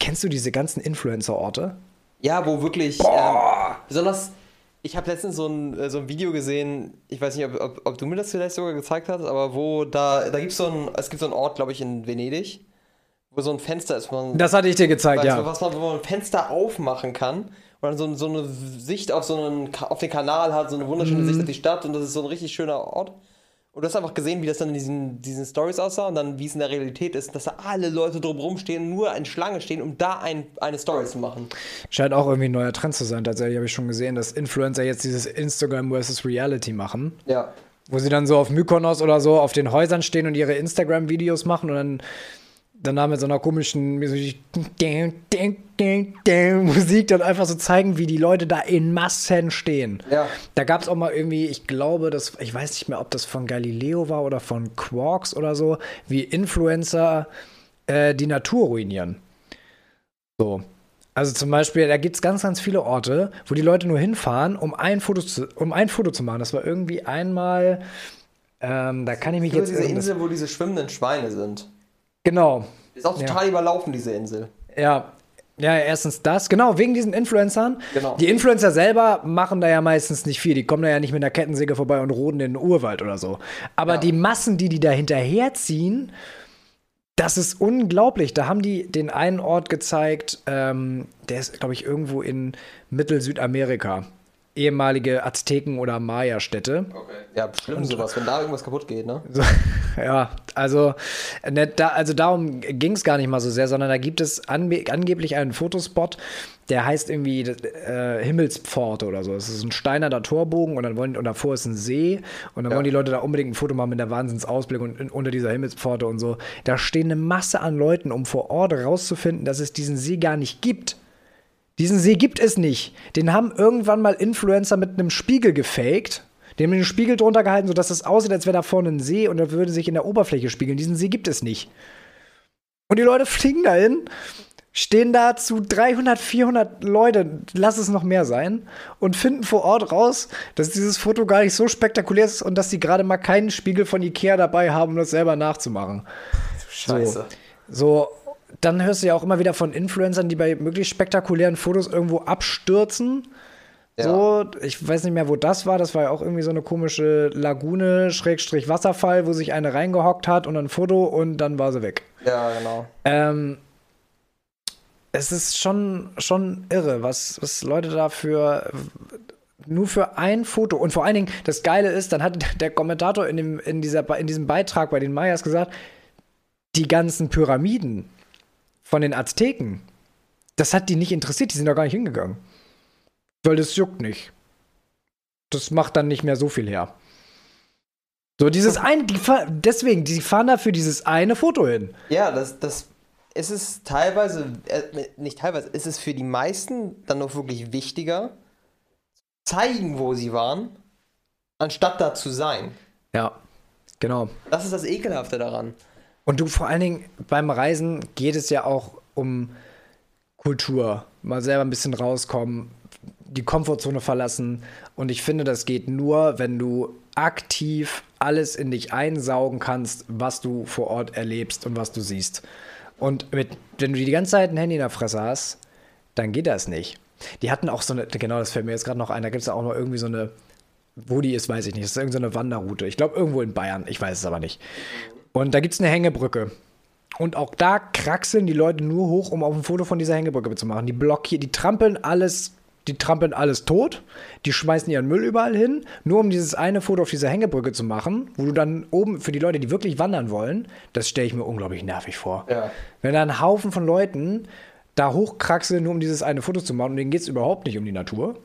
Kennst du diese ganzen Influencer-Orte? Ja, wo wirklich ähm, besonders ich habe letztens so ein, äh, so ein Video gesehen, ich weiß nicht, ob, ob, ob, du mir das vielleicht sogar gezeigt hast, aber wo da, da gibt so ein, es gibt so einen Ort, glaube ich, in Venedig, wo so ein Fenster ist. Man, das hatte ich dir gezeigt, ja. Was man, wo man ein Fenster aufmachen kann und dann so, so eine Sicht auf so einen, auf den Kanal hat, so eine wunderschöne mhm. Sicht auf die Stadt und das ist so ein richtig schöner Ort. Und du hast einfach gesehen, wie das dann in diesen, diesen Stories aussah und dann, wie es in der Realität ist, dass da alle Leute drumherum stehen, nur in Schlange stehen, um da ein, eine Story zu machen. Scheint auch irgendwie ein neuer Trend zu sein. Tatsächlich habe ich schon gesehen, dass Influencer jetzt dieses Instagram versus Reality machen. Ja. Wo sie dann so auf Mykonos oder so auf den Häusern stehen und ihre Instagram-Videos machen und dann danach mit so einer komischen Musik dann einfach so zeigen, wie die Leute da in Massen stehen. Ja. Da gab es auch mal irgendwie, ich glaube, das, ich weiß nicht mehr, ob das von Galileo war oder von Quarks oder so, wie Influencer äh, die Natur ruinieren. So. Also zum Beispiel, da gibt es ganz, ganz viele Orte, wo die Leute nur hinfahren, um ein Foto zu, um ein Foto zu machen. Das war irgendwie einmal, ähm, da kann ich mich ich jetzt. Diese Insel, wo diese schwimmenden Schweine sind. Genau. Ist auch total ja. überlaufen, diese Insel. Ja. Ja, erstens das, genau, wegen diesen Influencern. Genau. Die Influencer selber machen da ja meistens nicht viel. Die kommen da ja nicht mit einer Kettensäge vorbei und roden in den Urwald oder so. Aber ja. die Massen, die die da hinterherziehen, das ist unglaublich. Da haben die den einen Ort gezeigt, ähm, der ist, glaube ich, irgendwo in Mittel-Südamerika. Ehemalige Azteken- oder Maya-Städte. Okay. Ja, schlimm sowas, wenn da irgendwas kaputt geht, ne? So, ja, also, ne, da, also darum ging es gar nicht mal so sehr, sondern da gibt es ange angeblich einen Fotospot, der heißt irgendwie äh, Himmelspforte oder so. Es ist ein steinerner Torbogen und dann wollen und davor ist ein See und dann ja. wollen die Leute da unbedingt ein Foto machen mit der Wahnsinnsausblick und, und unter dieser Himmelspforte und so. Da stehen eine Masse an Leuten, um vor Ort rauszufinden, dass es diesen See gar nicht gibt. Diesen See gibt es nicht. Den haben irgendwann mal Influencer mit einem Spiegel gefaked. Den haben den Spiegel drunter gehalten, sodass es aussieht, als wäre da vorne ein See und er würde sich in der Oberfläche spiegeln. Diesen See gibt es nicht. Und die Leute fliegen dahin, stehen da zu 300, 400 Leute, lass es noch mehr sein, und finden vor Ort raus, dass dieses Foto gar nicht so spektakulär ist und dass sie gerade mal keinen Spiegel von Ikea dabei haben, um das selber nachzumachen. Scheiße. So, so dann hörst du ja auch immer wieder von Influencern, die bei möglichst spektakulären Fotos irgendwo abstürzen. Ja. So, ich weiß nicht mehr, wo das war. Das war ja auch irgendwie so eine komische Lagune, Schrägstrich Wasserfall, wo sich eine reingehockt hat und ein Foto und dann war sie weg. Ja, genau. Ähm, es ist schon, schon irre, was, was Leute da für nur für ein Foto. Und vor allen Dingen, das Geile ist, dann hat der Kommentator in, dem, in, dieser, in diesem Beitrag bei den Mayas gesagt, die ganzen Pyramiden, von den Azteken, das hat die nicht interessiert, die sind da gar nicht hingegangen. Weil das juckt nicht. Das macht dann nicht mehr so viel her. So, dieses eine, die, deswegen, die fahren da für dieses eine Foto hin. Ja, das, das ist es teilweise, äh, nicht teilweise, ist es für die meisten dann noch wirklich wichtiger, zeigen, wo sie waren, anstatt da zu sein. Ja, genau. Das ist das Ekelhafte daran. Und du vor allen Dingen beim Reisen geht es ja auch um Kultur. Mal selber ein bisschen rauskommen, die Komfortzone verlassen. Und ich finde, das geht nur, wenn du aktiv alles in dich einsaugen kannst, was du vor Ort erlebst und was du siehst. Und mit, wenn du die ganze Zeit ein Handy in der Fresse hast, dann geht das nicht. Die hatten auch so eine, genau, das fällt mir jetzt gerade noch ein, da gibt es auch noch irgendwie so eine, wo die ist, weiß ich nicht, das ist irgendeine so Wanderroute. Ich glaube irgendwo in Bayern, ich weiß es aber nicht. Und da gibt es eine Hängebrücke. Und auch da kraxeln die Leute nur hoch, um auf ein Foto von dieser Hängebrücke zu machen. Die blockieren, die trampeln alles, die trampeln alles tot, die schmeißen ihren Müll überall hin, nur um dieses eine Foto auf dieser Hängebrücke zu machen, wo du dann oben, für die Leute, die wirklich wandern wollen, das stelle ich mir unglaublich nervig vor. Ja. Wenn da ein Haufen von Leuten da hochkraxeln, nur um dieses eine Foto zu machen, und denen geht es überhaupt nicht um die Natur.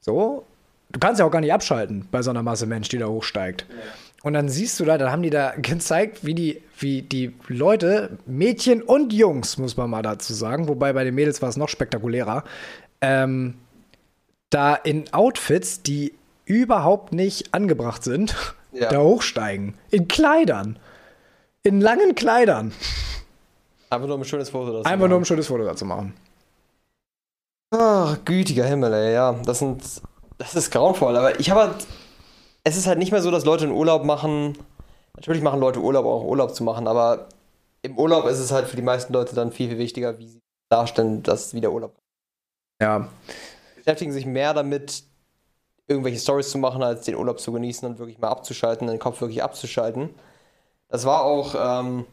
So, du kannst ja auch gar nicht abschalten bei so einer Masse Mensch, die da hochsteigt. Ja. Und dann siehst du da, dann haben die da gezeigt, wie die, wie die Leute, Mädchen und Jungs, muss man mal dazu sagen, wobei bei den Mädels war es noch spektakulärer, ähm, da in Outfits, die überhaupt nicht angebracht sind, ja. da hochsteigen. In Kleidern. In langen Kleidern. Einfach nur um ein schönes Foto dazu Einfach machen. nur um ein schönes Foto dazu machen. Ach, gütiger Himmel, ey, ja. Das sind. Das ist grauenvoll, aber ich habe halt es ist halt nicht mehr so, dass Leute einen Urlaub machen. Natürlich machen Leute Urlaub, auch Urlaub zu machen, aber im Urlaub ist es halt für die meisten Leute dann viel, viel wichtiger, wie sie darstellen, dass es wieder Urlaub Ja. Sie beschäftigen sich mehr damit, irgendwelche Stories zu machen, als den Urlaub zu genießen und wirklich mal abzuschalten, den Kopf wirklich abzuschalten. Das war auch, ähm,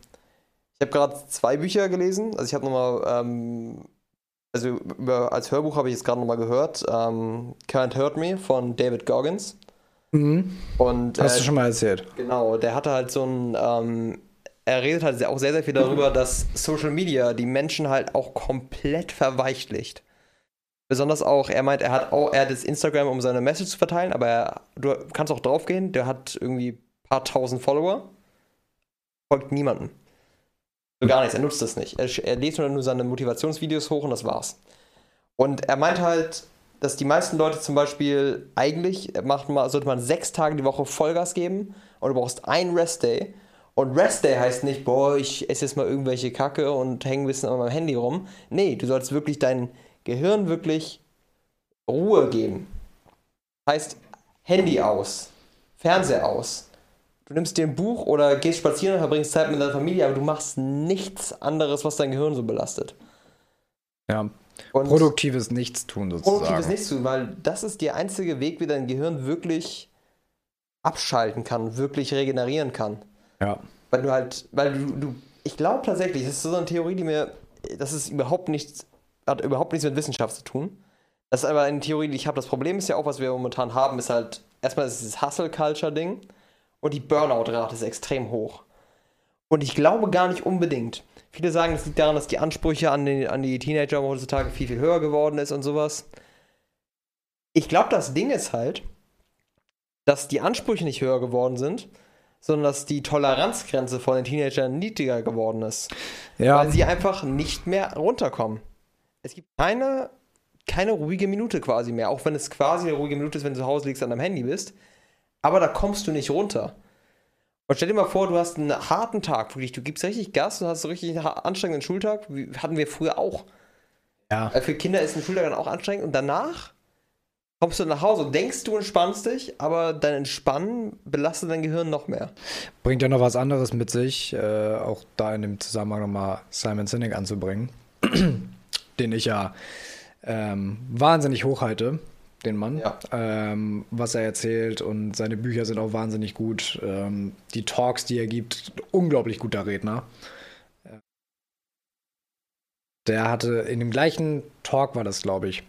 ich habe gerade zwei Bücher gelesen. Also ich habe nochmal, ähm, also über, als Hörbuch habe ich jetzt gerade nochmal gehört, ähm, Can't Hurt Me von David Goggins. Mhm. Und, Hast äh, du schon mal erzählt. Genau, der hatte halt so ein, ähm, er redet halt auch sehr, sehr viel darüber, dass Social Media die Menschen halt auch komplett verweichlicht. Besonders auch, er meint, er hat auch, er hat das Instagram, um seine Message zu verteilen, aber er, du kannst auch draufgehen, der hat irgendwie ein paar tausend Follower, folgt niemandem. So gar nichts, er nutzt das nicht. Er, er lädt nur seine Motivationsvideos hoch und das war's. Und er meint halt, dass die meisten Leute zum Beispiel eigentlich macht man, sollte man sechs Tage die Woche Vollgas geben und du brauchst einen Rest-Day. Und Rest-Day heißt nicht, boah, ich esse jetzt mal irgendwelche Kacke und hänge ein bisschen an meinem Handy rum. Nee, du sollst wirklich dein Gehirn wirklich Ruhe geben. Heißt, Handy aus, Fernseher aus. Du nimmst dir ein Buch oder gehst spazieren und verbringst Zeit mit deiner Familie, aber du machst nichts anderes, was dein Gehirn so belastet. Ja, und produktives Nichtstun sozusagen. Produktives Nichtstun, weil das ist der einzige Weg, wie dein Gehirn wirklich abschalten kann, wirklich regenerieren kann. Ja. Weil du halt, weil du, du ich glaube tatsächlich, das ist so eine Theorie, die mir, das ist überhaupt nichts, hat überhaupt nichts mit Wissenschaft zu tun. Das ist aber eine Theorie, die ich habe. Das Problem ist ja auch, was wir momentan haben, ist halt, erstmal ist dieses Hustle-Culture-Ding und die Burnout-Rate ist extrem hoch. Und ich glaube gar nicht unbedingt. Viele sagen, es liegt daran, dass die Ansprüche an die, an die Teenager heutzutage viel, viel höher geworden ist und sowas. Ich glaube, das Ding ist halt, dass die Ansprüche nicht höher geworden sind, sondern dass die Toleranzgrenze von den Teenagern niedriger geworden ist. Ja. Weil sie einfach nicht mehr runterkommen. Es gibt keine, keine ruhige Minute quasi mehr, auch wenn es quasi eine ruhige Minute ist, wenn du zu Hause liegst und am Handy bist. Aber da kommst du nicht runter. Und stell dir mal vor, du hast einen harten Tag, wirklich, du gibst richtig Gas, du hast so richtig einen anstrengenden Schultag, wie hatten wir früher auch. Ja. Äh, Für Kinder ist ein Schultag dann auch anstrengend und danach kommst du nach Hause und denkst, du entspannst dich, aber dein Entspannen belastet dein Gehirn noch mehr. Bringt ja noch was anderes mit sich, äh, auch da in dem Zusammenhang nochmal Simon Sinek anzubringen, den ich ja ähm, wahnsinnig hochhalte, den Mann, Ja. ähm, was er erzählt und seine Bücher sind auch wahnsinnig gut. Ähm, die Talks, die er gibt, unglaublich guter Redner. Der hatte in dem gleichen Talk war das, glaube ich,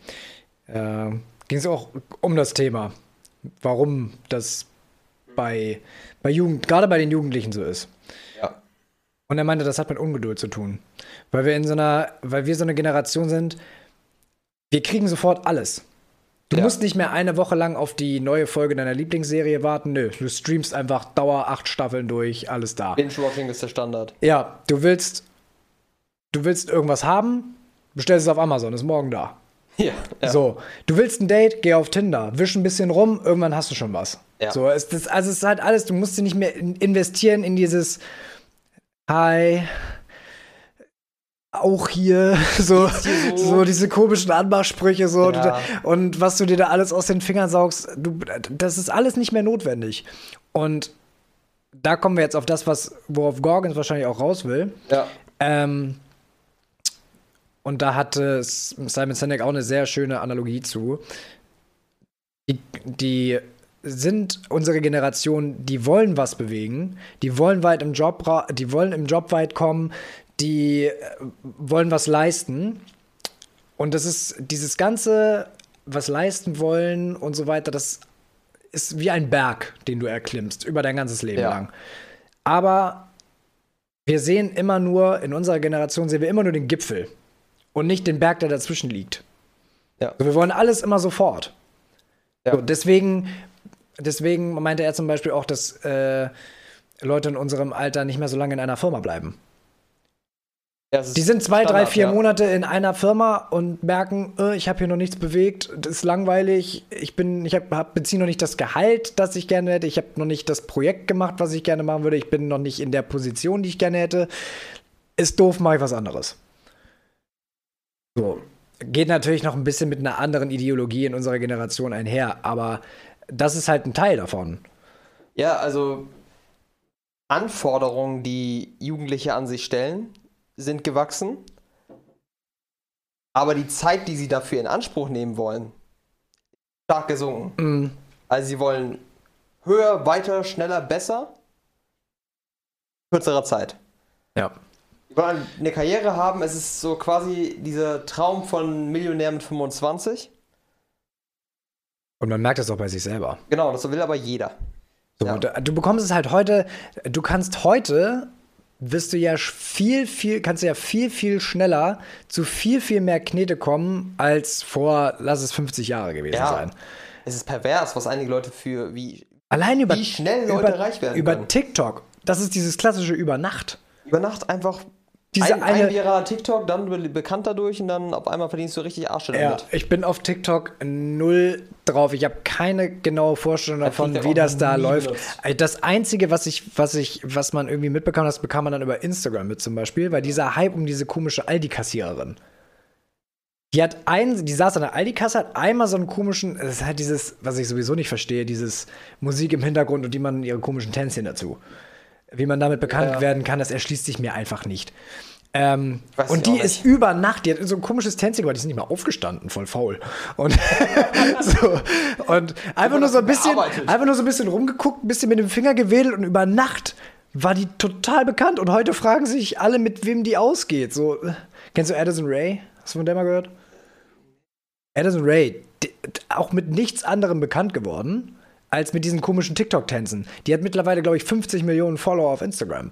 äh, ging es auch um das Thema, warum das bei, bei Jugend, gerade bei den Jugendlichen so ist. Ja. Und er meinte, das hat mit Ungeduld zu tun. Weil wir in so einer, weil wir so eine Generation sind, wir kriegen sofort alles. Du Ja. musst nicht mehr eine Woche lang auf die neue Folge deiner Lieblingsserie warten. Nö, du streamst einfach Dauer acht Staffeln durch, alles da. Binge-Watching ist der Standard. Ja, du willst, du willst irgendwas haben, bestellst es auf Amazon, ist morgen da. Ja. ja. So, du willst ein Date, geh auf Tinder, wisch ein bisschen rum, irgendwann hast du schon was. Ja. So, es, das, also es ist halt alles, du musst dir nicht mehr in- investieren in dieses Hi, auch hier, so, so? so? diese komischen Anmachsprüche, so, Ja. du, und was du dir da alles aus den Fingern saugst, du, das ist alles nicht mehr notwendig. Und da kommen wir jetzt auf das, was, worauf Gorgons wahrscheinlich auch raus will. ja. Ähm, und da hatte S- Simon Sinek auch eine sehr schöne Analogie zu. Die, die sind unsere Generation, die wollen was bewegen, die wollen weit im Job, die wollen im Job weit kommen, die äh, wollen was leisten. Und das ist dieses ganze, was leisten wollen und so weiter, das ist wie ein Berg, den du erklimmst über dein ganzes Leben Ja. lang. Aber wir sehen immer nur, in unserer Generation sehen wir immer nur den Gipfel und nicht den Berg, der dazwischen liegt. Ja. Wir wollen alles immer sofort. Ja. So, deswegen, deswegen meinte er zum Beispiel auch, dass äh, Leute in unserem Alter nicht mehr so lange in einer Firma bleiben. Die sind zwei, drei, Standard, vier ja. Monate in einer Firma und merken, äh, ich habe hier noch nichts bewegt, das ist langweilig, ich bin, ich hab, beziehe noch nicht das Gehalt, das ich gerne hätte, ich habe noch nicht das Projekt gemacht, was ich gerne machen würde, ich bin noch nicht in der Position, die ich gerne hätte. Ist doof, mache ich was anderes. So. Geht natürlich noch ein bisschen mit einer anderen Ideologie in unserer Generation einher, aber das ist halt ein Teil davon. Ja, also Anforderungen, die Jugendliche an sich stellen, sind gewachsen. Aber die Zeit, die sie dafür in Anspruch nehmen wollen, stark gesunken. Mm, Also sie wollen höher, weiter, schneller, besser, kürzerer Zeit. ja. Die wollen eine Karriere haben, es ist so quasi dieser Traum von Millionär mit 25. Und man merkt das auch bei sich selber. Genau, das will aber jeder. So, Ja. du, du bekommst es halt heute, du kannst heute, wirst du ja viel, viel, kannst du ja viel, viel schneller zu viel, viel mehr Knete kommen, als vor, lass es 50 Jahre gewesen Ja. sein. Es ist pervers, was einige Leute für wie Allein über, Wie schnell Leute über, reich werden über können. TikTok, das ist dieses klassische über Nacht. über Nacht einfach Diese ein, eine- ein viraler TikTok, dann be- bekannt dadurch und dann auf einmal verdienst du richtig Arsch Ja, damit. ich bin auf TikTok null drauf. Ich habe keine genaue Vorstellung davon, TikTok wie das da läuft. benutzt. Ey, Das Einzige, was ich, was ich, was man irgendwie mitbekam, das bekam man dann über Instagram mit zum Beispiel, weil dieser Hype um diese komische Aldi-Kassiererin. Die hat einen, die saß an der Aldi-Kasse, hat einmal so einen komischen, das ist halt dieses, was ich sowieso nicht verstehe, dieses Musik im Hintergrund und die man ihre komischen Tänzchen dazu. Wie man damit bekannt Ja. werden kann, das erschließt sich mir einfach nicht. Ähm, und die ist über Nacht, die hat so ein komisches Tänzchen gemacht, die ist nicht mal aufgestanden, voll faul. Und, so, und einfach nur so ein bisschen, einfach nur so ein bisschen rumgeguckt, ein bisschen mit dem Finger gewedelt und über Nacht war die total bekannt. Und heute fragen sich alle, mit wem die ausgeht. So, äh, kennst du Addison Ray? Hast du von der mal gehört? Addison Ray, auch mit nichts anderem bekannt geworden, als mit diesen komischen TikTok-Tänzen. Die hat mittlerweile, glaube ich, 50 Millionen Follower auf Instagram.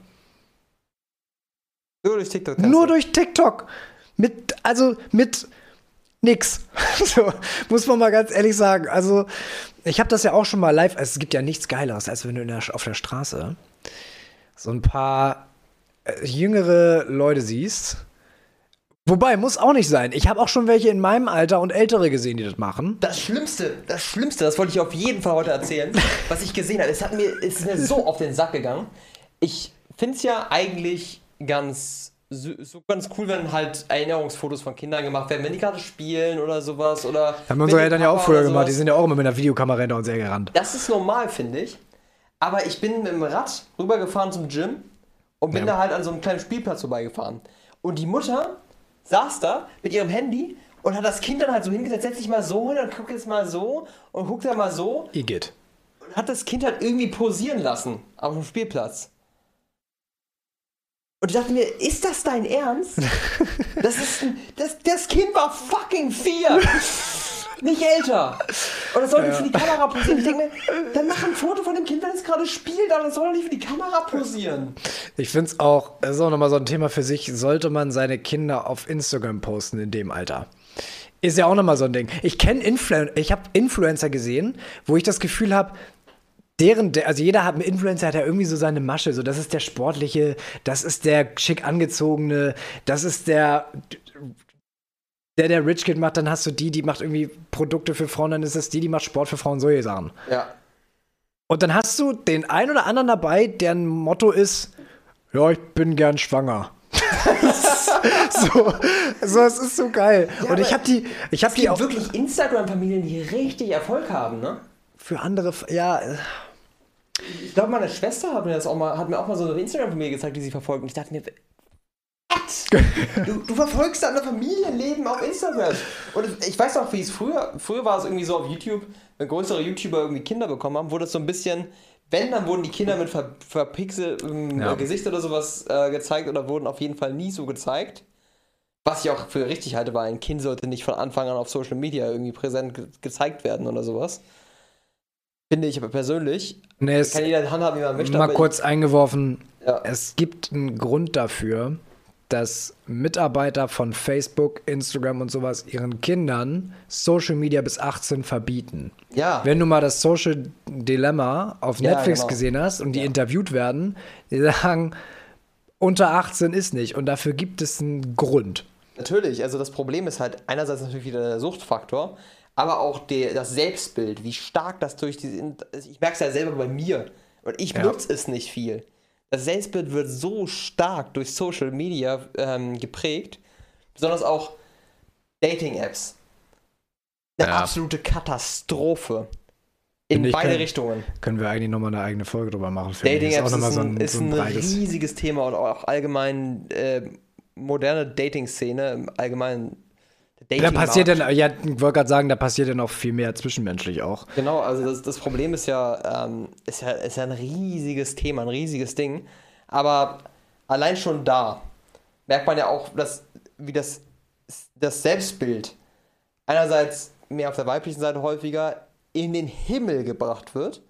Nur durch TikTok. Nur durch TikTok. Mit, also mit nix. so, muss man mal ganz ehrlich sagen. Also, ich habe das ja auch schon mal live. Also, es gibt ja nichts Geileres, als wenn du der, auf der Straße so ein paar äh, jüngere Leute siehst. Wobei, muss auch nicht sein. Ich habe auch schon welche in meinem Alter und ältere gesehen, die das machen. Das Schlimmste, das Schlimmste, das wollte ich auf jeden Fall heute erzählen, was ich gesehen habe. Es hat mir, es ist mir so auf den Sack gegangen. Ich finde es ja eigentlich ganz so, so, ganz cool, wenn halt Erinnerungsfotos von Kindern gemacht werden, wenn die gerade spielen oder sowas. Oder haben unsere Eltern ja auch früher gemacht, die sind ja auch immer mit einer Videokamera hinter uns hergerannt. Das ist normal, finde ich. Aber ich bin mit dem Rad rübergefahren zum Gym und bin ja. da halt an so einem kleinen Spielplatz vorbeigefahren. Und die Mutter saß da mit ihrem Handy und hat das Kind dann halt so hingesetzt, setz dich mal so hin und guck jetzt mal so und guck da mal so. Igitt. Und hat das Kind halt irgendwie posieren lassen auf dem Spielplatz. Und ich dachte mir, ist das dein Ernst? Das, ist ein, das, das Kind war fucking vier. Nicht älter. Und das soll nicht ja. für die Kamera posieren. Ich denke mir, dann mach ein Foto von dem Kind, wenn es gerade spielt, aber das soll doch nicht für die Kamera posieren. Ich finde es auch, das ist auch nochmal so ein Thema für sich, sollte man seine Kinder auf Instagram posten in dem Alter. Ist ja auch nochmal so ein Ding. Ich kenne Influ ich habe Influencer gesehen, wo ich das Gefühl habe, deren, also jeder hat, ein Influencer hat ja irgendwie so seine Masche. So, das ist der sportliche, das ist der schick angezogene, das ist der, der, der Rich Kid macht, dann hast du die, die macht irgendwie Produkte für Frauen, dann ist es die, die macht Sport für Frauen, solche Sachen. Ja. Und dann hast du den einen oder anderen dabei, deren Motto ist, ja, ich bin gern schwanger. so, so, es ist so geil. Ja, und ich habe die, ich habe die auch wirklich Instagram-Familien, die richtig Erfolg haben, ne? Für andere, ja. Ich glaube, meine Schwester hat mir das auch mal, hat mir auch mal so eine Instagram-Familie gezeigt, die sie verfolgt. Und ich dachte mir, du, du, verfolgst deine Familienleben auf Instagram. Und ich weiß auch, wie es früher, früher war es irgendwie so auf YouTube, wenn größere YouTuber irgendwie Kinder bekommen haben, wurde es so ein bisschen, wenn, dann wurden die Kinder mit ver, verpixeltem ja. Gesicht oder sowas äh, gezeigt oder wurden auf jeden Fall nie so gezeigt. Was ich auch für richtig halte, weil ein Kind sollte nicht von Anfang an auf Social Media irgendwie präsent ge gezeigt werden oder sowas. Finde ich aber persönlich. Nee, kann jeder handhaben, wie man möchte. Mal kurz eingeworfen, ja. es gibt einen Grund dafür, dass Mitarbeiter von Facebook, Instagram und sowas ihren Kindern Social Media bis 18 verbieten. Ja. Wenn du mal das Social Dilemma auf ja, Netflix genau. gesehen hast und die ja. interviewt werden, die sagen, unter 18 ist nicht und dafür gibt es einen Grund. Natürlich, also das Problem ist halt einerseits natürlich wieder der Suchtfaktor, aber auch der, das Selbstbild, wie stark das durch diese. Ich merke es ja selber bei mir und ich ja. nutze es nicht viel das Selbstbild wird so stark durch Social Media ähm, geprägt, besonders auch Dating-Apps. Eine ja. absolute Katastrophe. In ich, beide können, Richtungen. Können wir eigentlich nochmal eine eigene Folge drüber machen? Dating-Apps ist, ist, so ein, ist so ein, ein riesiges Thema und auch allgemein äh, moderne Dating-Szene im Allgemeinen da passiert dann, ja, ich wollte gerade sagen, da passiert ja noch viel mehr zwischenmenschlich auch. Genau, also das, das Problem ist ja, ähm, ist ja, ist ja ein riesiges Thema, ein riesiges Ding. Aber allein schon da merkt man ja auch, dass, wie das, das Selbstbild einerseits mehr auf der weiblichen Seite häufiger in den Himmel gebracht wird.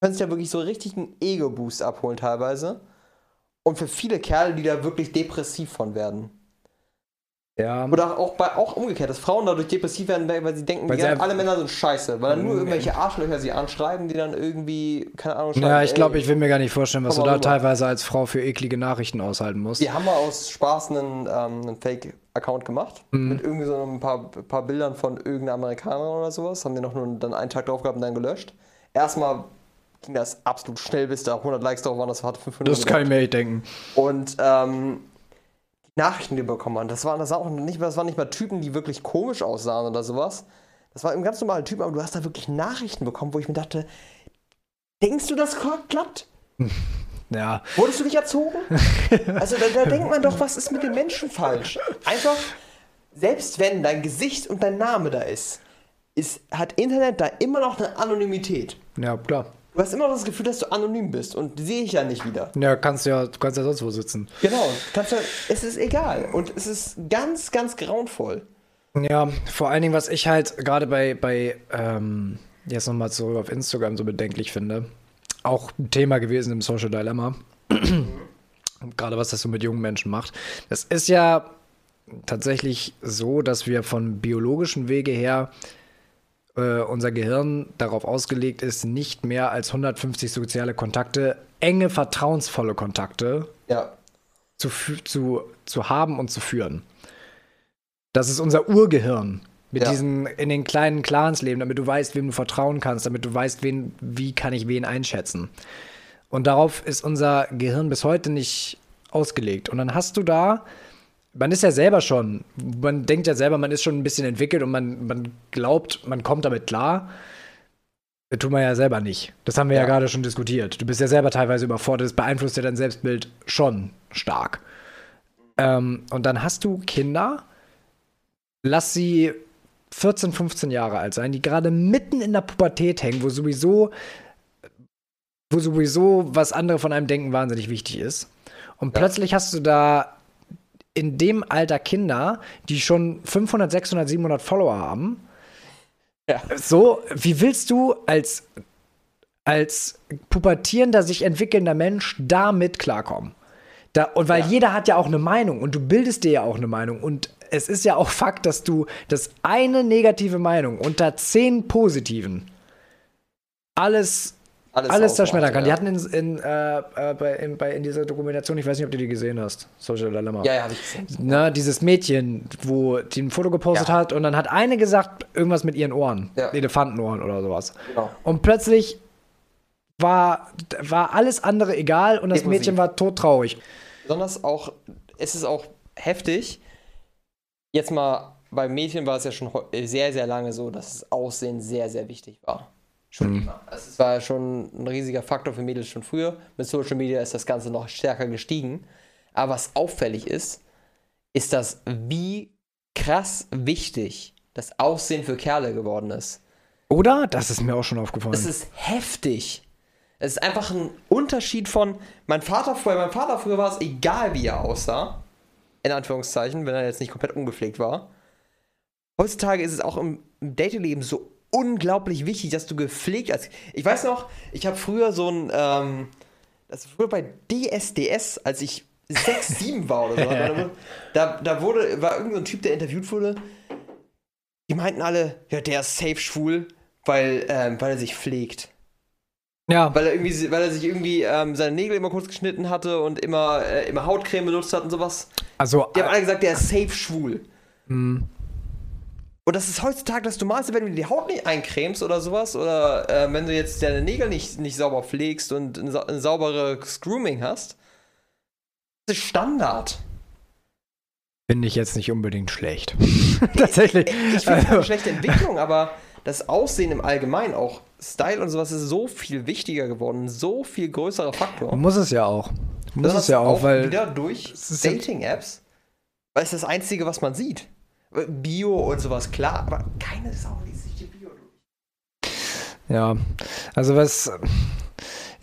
Können sich ja wirklich so richtig einen Ego-Boost abholen teilweise. Und für viele Kerle, die da wirklich depressiv von werden. Ja. Oder auch, bei, auch umgekehrt, dass Frauen dadurch depressiv werden, weil sie denken, weil sie alle Männer sind scheiße, weil dann nur irgendwelche Arschlöcher sie anschreiben, die dann irgendwie, keine Ahnung, schreiben, Ja, ich glaube, ich will mir gar nicht vorstellen, was du da rüber. teilweise als Frau für eklige Nachrichten aushalten musst. Die haben wir aus Spaß einen, ähm, einen Fake-Account gemacht, mhm. mit irgendwie so ein paar, paar Bildern von irgendeiner Amerikaner oder sowas, haben die noch nur dann einen Tag drauf gehabt und dann gelöscht. Erstmal ging das absolut schnell, bis da 100 Likes drauf waren, das hat 500 Das kann ich mir echt denken. Und, ähm, Nachrichten, die wir bekommen haben. Das waren, das, auch nicht, das waren nicht mal Typen, die wirklich komisch aussahen oder sowas. Das war ein ganz normaler Typ, aber du hast da wirklich Nachrichten bekommen, wo ich mir dachte, denkst du, das klappt? Ja. Wurdest du nicht erzogen? Also da, da denkt man doch, was ist mit den Menschen falsch? Einfach, selbst wenn dein Gesicht und dein Name da ist, ist hat Internet da immer noch eine Anonymität. Ja, klar. Du hast immer noch das Gefühl, dass du anonym bist und sehe ich ja nicht wieder. Ja, kannst ja, du kannst ja sonst wo sitzen. Genau, kannst ja, es ist egal und es ist ganz, ganz grauenvoll. Ja, vor allen Dingen, was ich halt gerade bei, bei ähm, jetzt nochmal zurück auf Instagram so bedenklich finde, auch ein Thema gewesen im Social Dilemma, gerade was das so mit jungen Menschen macht. Das ist ja tatsächlich so, dass wir von biologischen Wege her äh, unser Gehirn darauf ausgelegt ist, nicht mehr als 150 soziale Kontakte, enge, vertrauensvolle Kontakte Ja. zu, zu, zu haben und zu führen. Das ist unser Urgehirn. Mit Ja. diesen in den kleinen Clans leben, damit du weißt, wem du vertrauen kannst, damit du weißt, wen, wie kann ich wen einschätzen. Und darauf ist unser Gehirn bis heute nicht ausgelegt. Und dann hast du da, man ist ja selber schon, man denkt ja selber, man ist schon ein bisschen entwickelt und man, man glaubt, man kommt damit klar. Das tut man ja selber nicht. Das haben wir ja, Ja. gerade schon diskutiert. Du bist ja selber teilweise überfordert. Das beeinflusst ja dein Selbstbild schon stark. Ähm, und dann hast du Kinder, lass sie 14, 15 Jahre alt sein, die gerade mitten in der Pubertät hängen, wo sowieso, wo sowieso was andere von einem denken wahnsinnig wichtig ist. Und Ja. plötzlich hast du da in dem Alter Kinder, die schon 500, 600, 700 Follower haben. Ja. So, wie willst du als, als pubertierender, sich entwickelnder Mensch damit klarkommen? Da, und weil Ja. jeder hat ja auch eine Meinung und du bildest dir ja auch eine Meinung. Und es ist ja auch Fakt, dass du, dass eine negative Meinung unter zehn positiven alles, Alles, alles zerschmettern kann. Die ja. hatten in, in, äh, äh, bei, in, bei, in dieser Dokumentation, ich weiß nicht, ob du die gesehen hast, Social Dilemma. Ja, ja, habe ich gesehen. Na, dieses Mädchen, wo die ein Foto gepostet Ja. hat und dann hat eine gesagt, irgendwas mit ihren Ohren. Ja. Elefantenohren oder sowas. Genau. Und plötzlich war, war alles andere egal und das Impulsiv. Mädchen war todtraurig. Besonders auch, es ist auch heftig. Jetzt mal, bei Mädchen war es ja schon sehr, sehr lange so, dass das Aussehen sehr, sehr wichtig war. Schon Mhm. immer. Also es war schon ein riesiger Faktor für Mädels schon früher. Mit Social Media ist das Ganze noch stärker gestiegen. Aber was auffällig ist, ist das, wie krass wichtig das Aussehen für Kerle geworden ist. Oder? Das ist mir auch schon aufgefallen. Es ist heftig. Es ist einfach ein Unterschied von mein Vater früher. Mein Vater früher war es egal, wie er aussah. In Anführungszeichen, wenn er jetzt nicht komplett ungepflegt war. Heutzutage ist es auch im, im Datingleben so unglaublich wichtig, dass du gepflegt als. Ich weiß noch, ich habe früher so ein. Ähm, das war früher bei DSDS, als ich 6, 7 war oder so. Da, da wurde, war irgendein so ein Typ, der interviewt wurde. Die meinten alle, ja, der ist safe schwul, weil, ähm, weil er sich pflegt. ja, Weil er irgendwie, weil er sich irgendwie ähm, seine Nägel immer kurz geschnitten hatte und immer, äh, immer Hautcreme benutzt hat und sowas. also Die haben alle gesagt, der ist safe schwul. Und das ist heutzutage das Normalste, wenn du die Haut nicht eincremst oder sowas, oder äh, wenn du jetzt deine Nägel nicht, nicht sauber pflegst und ein, sa ein sauberes Grooming hast. Das ist Standard. finde ich jetzt nicht unbedingt schlecht. Tatsächlich. Ich finde es Also, keine schlechte Entwicklung, aber das Aussehen im Allgemeinen, auch Style und sowas, ist so viel wichtiger geworden, so viel größerer Faktor. muss es ja auch. Muss Das es ja auch, weil wieder durch Dating-Apps, weil es das Einzige, was man sieht. Bio und sowas, klar, aber keine Sau liest sich die Bio durch. Ja, also was.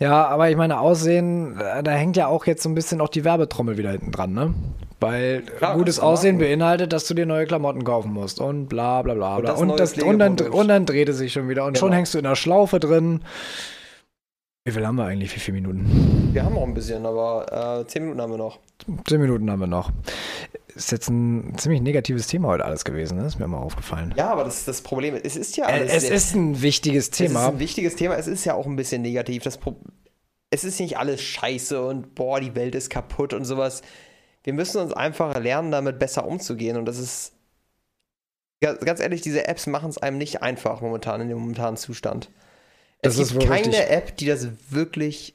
Ja, aber ich meine, Aussehen, da hängt ja auch jetzt so ein bisschen auch die Werbetrommel wieder hinten dran, ne? Weil Klar, gutes Aussehen machen. beinhaltet, dass du dir neue Klamotten kaufen musst und bla bla bla bla. das Und, das, und, dann, und dann dreht es sich schon wieder und schon Genau. hängst du in der Schlaufe drin. Wie viel haben wir eigentlich? Wie viele Minuten? Wir haben noch ein bisschen, aber äh, 10 Minuten haben wir noch. Zehn Minuten haben wir noch. Ist jetzt ein ziemlich negatives Thema heute alles gewesen, ne? Ist mir mal aufgefallen. Ja, aber das ist das Problem. Es ist ja Äh, alles es ist ein wichtiges es ist Thema. ein wichtiges Thema. Es ist ja auch ein bisschen negativ. Das Pro es ist nicht alles scheiße und boah, die Welt ist kaputt und sowas. Wir müssen uns einfach lernen, damit besser umzugehen. Und das ist ga- ganz ehrlich, diese Apps machen es einem nicht einfach momentan in dem momentanen Zustand. Es Das ist gibt keine richtig. App, die das wirklich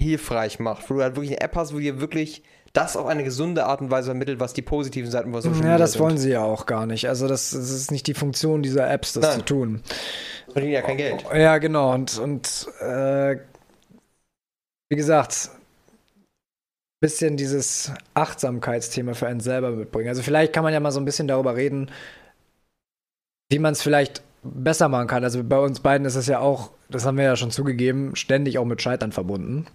hilfreich macht, wo du halt wirklich eine App hast, wo dir wirklich das auf eine gesunde Art und Weise vermittelt, was die positiven Seiten von Social Ja, Media das sind. wollen sie ja auch gar nicht. Also das, das ist nicht die Funktion dieser Apps, das Nein. zu tun. verdienen ja kein Geld. Ja, genau. Und, und äh, wie gesagt, bisschen dieses Achtsamkeitsthema für einen selber mitbringen. Also vielleicht kann man ja mal so ein bisschen darüber reden, wie man es vielleicht besser machen kann. Also bei uns beiden ist es ja auch, das haben wir ja schon zugegeben, ständig auch mit Scheitern verbunden.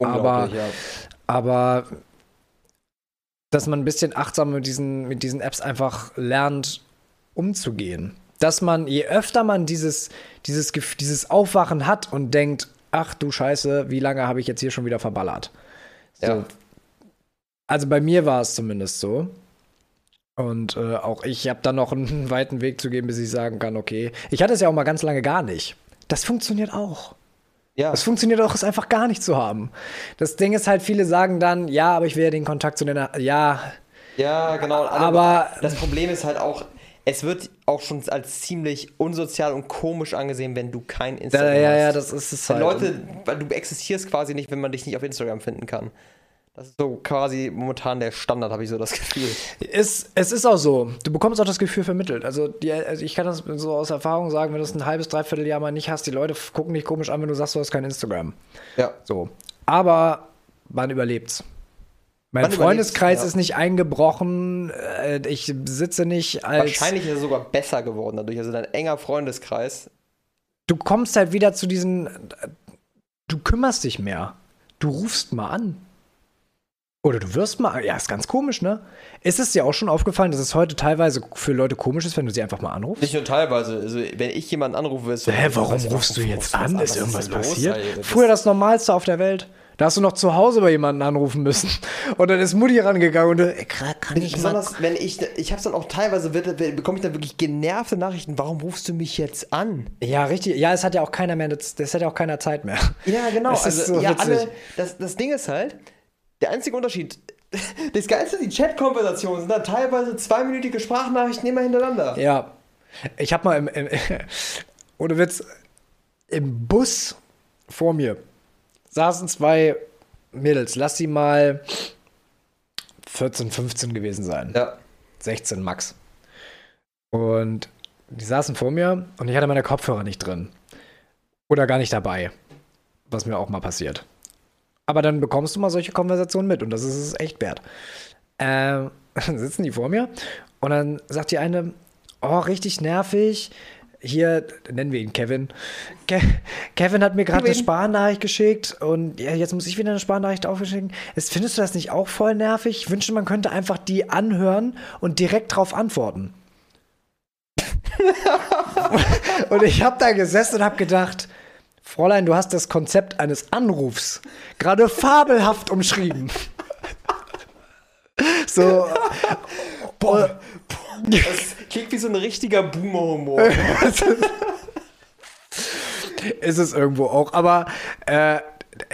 Aber, ja. aber dass man ein bisschen achtsam mit diesen, mit diesen Apps einfach lernt, umzugehen. Dass man, je öfter man dieses, dieses, dieses Aufwachen hat und denkt, ach du Scheiße, wie lange habe ich jetzt hier schon wieder verballert? So. Ja. Also bei mir war es zumindest so. Und äh, auch ich habe dann noch einen weiten Weg zu gehen, bis ich sagen kann, okay. Ich hatte es ja auch mal ganz lange gar nicht. Das funktioniert auch. Ja. Es funktioniert auch, es einfach gar nicht zu haben. Das Ding ist halt, viele sagen dann, ja, aber ich will ja den Kontakt zu den, ja. Ja, genau. Aber das Problem ist halt auch, es wird auch schon als ziemlich unsozial und komisch angesehen, wenn du kein Instagram ja, ja, hast. Ja, das ist es halt. Leute, weil du existierst quasi nicht, wenn man dich nicht auf Instagram finden kann. Das ist so quasi momentan der Standard, habe ich so das Gefühl. Es, es ist auch so. Du bekommst auch das Gefühl vermittelt. Also, die, also ich kann das so aus Erfahrung sagen, wenn du es ein halbes, dreiviertel Jahr mal nicht hast, die Leute gucken dich komisch an, wenn du sagst, du hast kein Instagram. Ja. So. Aber man überlebt's. Mein man Freundeskreis ja. ist nicht eingebrochen. Äh, ich sitze nicht als. Wahrscheinlich ist er sogar besser geworden dadurch. Also dein enger Freundeskreis. Du kommst halt wieder zu diesen. Du kümmerst dich mehr. Du rufst mal an. Oder du wirst mal, ja, ist ganz komisch, ne? Ist es dir auch schon aufgefallen, dass es heute teilweise für Leute komisch ist, wenn du sie einfach mal anrufst? Nicht nur teilweise. Also, wenn ich jemanden anrufe, ist so. Hä, warum was, rufst du jetzt an? Ist irgendwas passiert? Los, Früher das Normalste auf der Welt. Da hast du noch zu Hause bei jemanden anrufen müssen. Und dann ist Mutti rangegangen und du, ey, kann ich Besonders, mal. wenn ich, ich hab's dann auch teilweise, bekomme ich dann wirklich genervte Nachrichten. Warum rufst du mich jetzt an? Ja, richtig. Ja, es hat ja auch keiner mehr, das, das hat ja auch keiner Zeit mehr. Ja, genau. Das also, so ja, alle, das, das Ding ist halt, der einzige Unterschied, das Geilste, die Chat-Konversationen sind dann teilweise zweiminütige Sprachnachrichten immer hintereinander. Ja. Ich habe mal im, im, ohne Witz, im Bus vor mir saßen zwei Mädels. Lass sie mal 14, 15 gewesen sein. Ja. 16 max. Und die saßen vor mir und ich hatte meine Kopfhörer nicht drin. Oder gar nicht dabei. Was mir auch mal passiert. Aber dann bekommst du mal solche Konversationen mit und das ist es echt wert. Ähm, dann sitzen die vor mir und dann sagt die eine, oh, richtig nervig. Hier nennen wir ihn Kevin. Ke Kevin hat mir gerade eine Sparnachricht geschickt und ja, jetzt muss ich wieder eine Sparnachricht aufschicken. Jetzt findest du das nicht auch voll nervig? Ich wünschte, man könnte einfach die anhören und direkt drauf antworten. und ich habe da gesessen und habe gedacht, Fräulein, du hast das Konzept eines Anrufs gerade fabelhaft umschrieben. so. Boah, das klingt wie so ein richtiger Boomer-Humor. Ist es irgendwo auch, aber äh,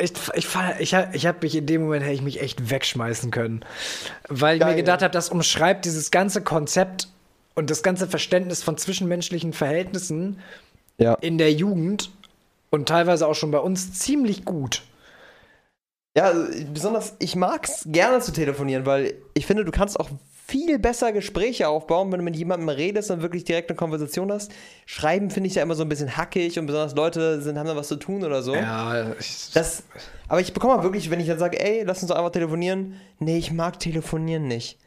ich, ich, ich, ich habe mich in dem Moment hätte ich mich echt wegschmeißen können. Weil ich mir gedacht habe, das umschreibt dieses ganze Konzept und das ganze Verständnis von zwischenmenschlichen Verhältnissen ja. in der Jugend und teilweise auch schon bei uns ziemlich gut. Ja, also, besonders, ich mag es gerne zu telefonieren, weil ich finde, du kannst auch viel besser Gespräche aufbauen, wenn du mit jemandem redest und wirklich direkt eine Konversation hast. Schreiben finde ich ja immer so ein bisschen hackig und besonders Leute sind, haben da was zu tun oder so. Ja, ich, das, aber ich bekomme wirklich, wenn ich dann sage, ey, lass uns doch einfach telefonieren. Nee, ich mag telefonieren nicht.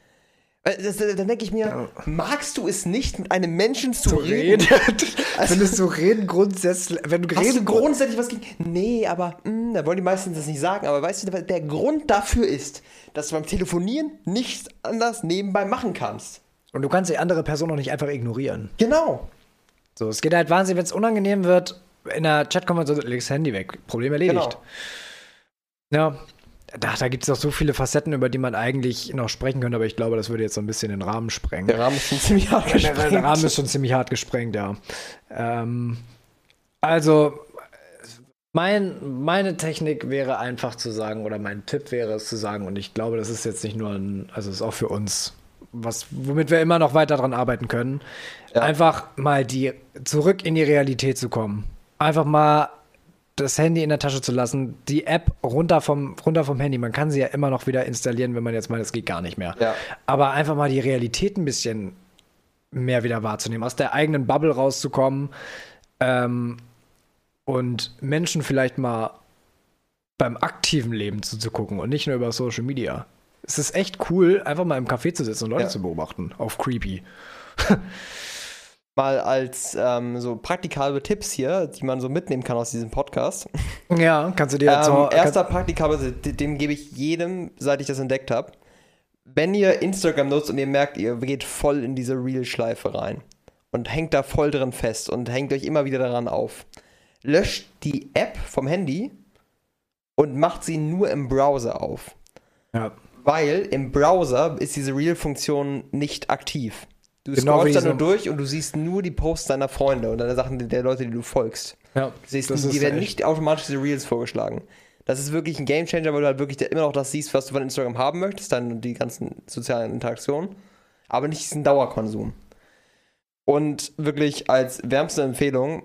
Das, dann denke ich mir, magst du es nicht, mit einem Menschen zu, zu reden? reden. also, Findest du reden grundsätzlich, wenn du reden du grundsätzlich was gegen. Nee, aber mh, hm, da wollen die meisten das nicht sagen. Aber weißt du, der Grund dafür ist, dass du beim Telefonieren nichts anders nebenbei machen kannst. Und du kannst die andere Person auch nicht einfach ignorieren. Genau. So, es geht halt wahnsinnig, wenn es unangenehm wird, in der Chat-Konversation legst das Handy weg. Problem erledigt. Genau. Ja, da, da gibt es auch so viele Facetten, über die man eigentlich noch sprechen könnte, aber ich glaube, das würde jetzt so ein bisschen den Rahmen sprengen. Der Rahmen ist schon ziemlich hart gesprengt. Der, der Rahmen ist schon ziemlich hart gesprengt, ja. Ähm, also, mein, meine Technik wäre einfach zu sagen, oder mein Tipp wäre es zu sagen, und ich glaube, das ist jetzt nicht nur ein, also ist auch für uns, was, womit wir immer noch weiter dran arbeiten können, ja. einfach mal die zurück in die Realität zu kommen. Einfach mal das Handy in der Tasche zu lassen, die App runter vom, runter vom Handy. Man kann sie ja immer noch wieder installieren, wenn man jetzt meint, es geht gar nicht mehr. Ja. Aber einfach mal die Realität ein bisschen mehr wieder wahrzunehmen, aus der eigenen Bubble rauszukommen ähm, und Menschen vielleicht mal beim aktiven Leben zuzugucken und nicht nur über Social Media. Es ist echt cool, einfach mal im Café zu sitzen und Leute ja. zu beobachten. Auf creepy. mal als ähm, so praktikable Tipps hier, die man so mitnehmen kann aus diesem Podcast. Ja, kannst du dir jetzt ähm, Erster praktikable, dem gebe ich jedem, seit ich das entdeckt habe. Wenn ihr Instagram nutzt und ihr merkt, ihr geht voll in diese Real-Schleife rein, und hängt da voll drin fest und hängt euch immer wieder daran auf. Löscht die App vom Handy und macht sie nur im Browser auf. Ja. Weil im Browser ist diese Reel-Funktion nicht aktiv. Du Genau scrollst da nur durch und du siehst nur die Posts deiner Freunde und deiner Sachen der Leute, die du folgst. Ja, Du siehst, das die ist werden nicht automatisch diese Reels vorgeschlagen. Das ist wirklich ein Gamechanger, weil du halt wirklich immer noch das siehst, was du von Instagram haben möchtest, dann die ganzen sozialen Interaktionen, aber nicht diesen Dauerkonsum. Und wirklich als wärmste Empfehlung,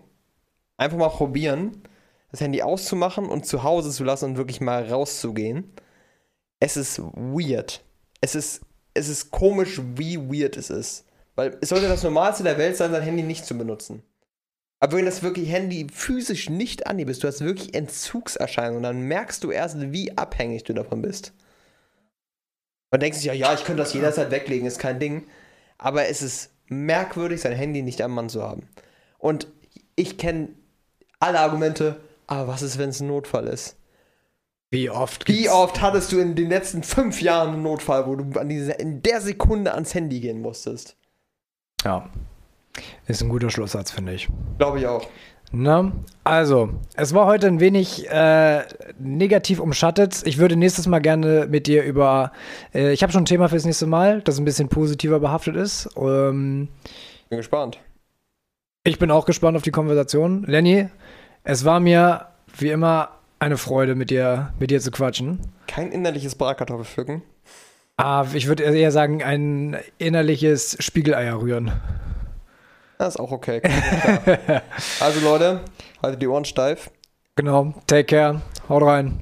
einfach mal probieren, das Handy auszumachen und zu Hause zu lassen und wirklich mal rauszugehen. Es ist weird. Es ist, es ist komisch, wie weird es ist. Weil es sollte das Normalste der Welt sein, sein Handy nicht zu benutzen. Aber wenn das wirklich Handy physisch nicht an dir bist, du hast wirklich Entzugserscheinungen, dann merkst du erst, wie abhängig du davon bist. Man denkt sich ja, ja, ich könnte das jederzeit weglegen, ist kein Ding. Aber es ist merkwürdig, sein Handy nicht am Mann zu haben. Und ich kenne alle Argumente, aber was ist, wenn es ein Notfall ist? Wie oft Wie oft hattest du in den letzten fünf Jahren einen Notfall, wo du an diese, in der Sekunde ans Handy gehen musstest? Ja. Ist ein guter Schlusssatz, finde ich. Glaube ich auch. Na, also, es war heute ein wenig äh, negativ umschattet. Ich würde nächstes Mal gerne mit dir über. Äh, ich habe schon ein Thema fürs nächste Mal, das ein bisschen positiver behaftet ist. Ähm, Bin gespannt. ich bin auch gespannt auf die Konversation. Lenny, es war mir wie immer eine Freude, mit dir, mit dir zu quatschen. Kein innerliches Bratkartoffelpflücken. Ah, ich würde eher sagen, ein innerliches Spiegeleier rühren. Das ist auch okay. Also Leute, haltet die Ohren steif. Genau, take care, haut rein.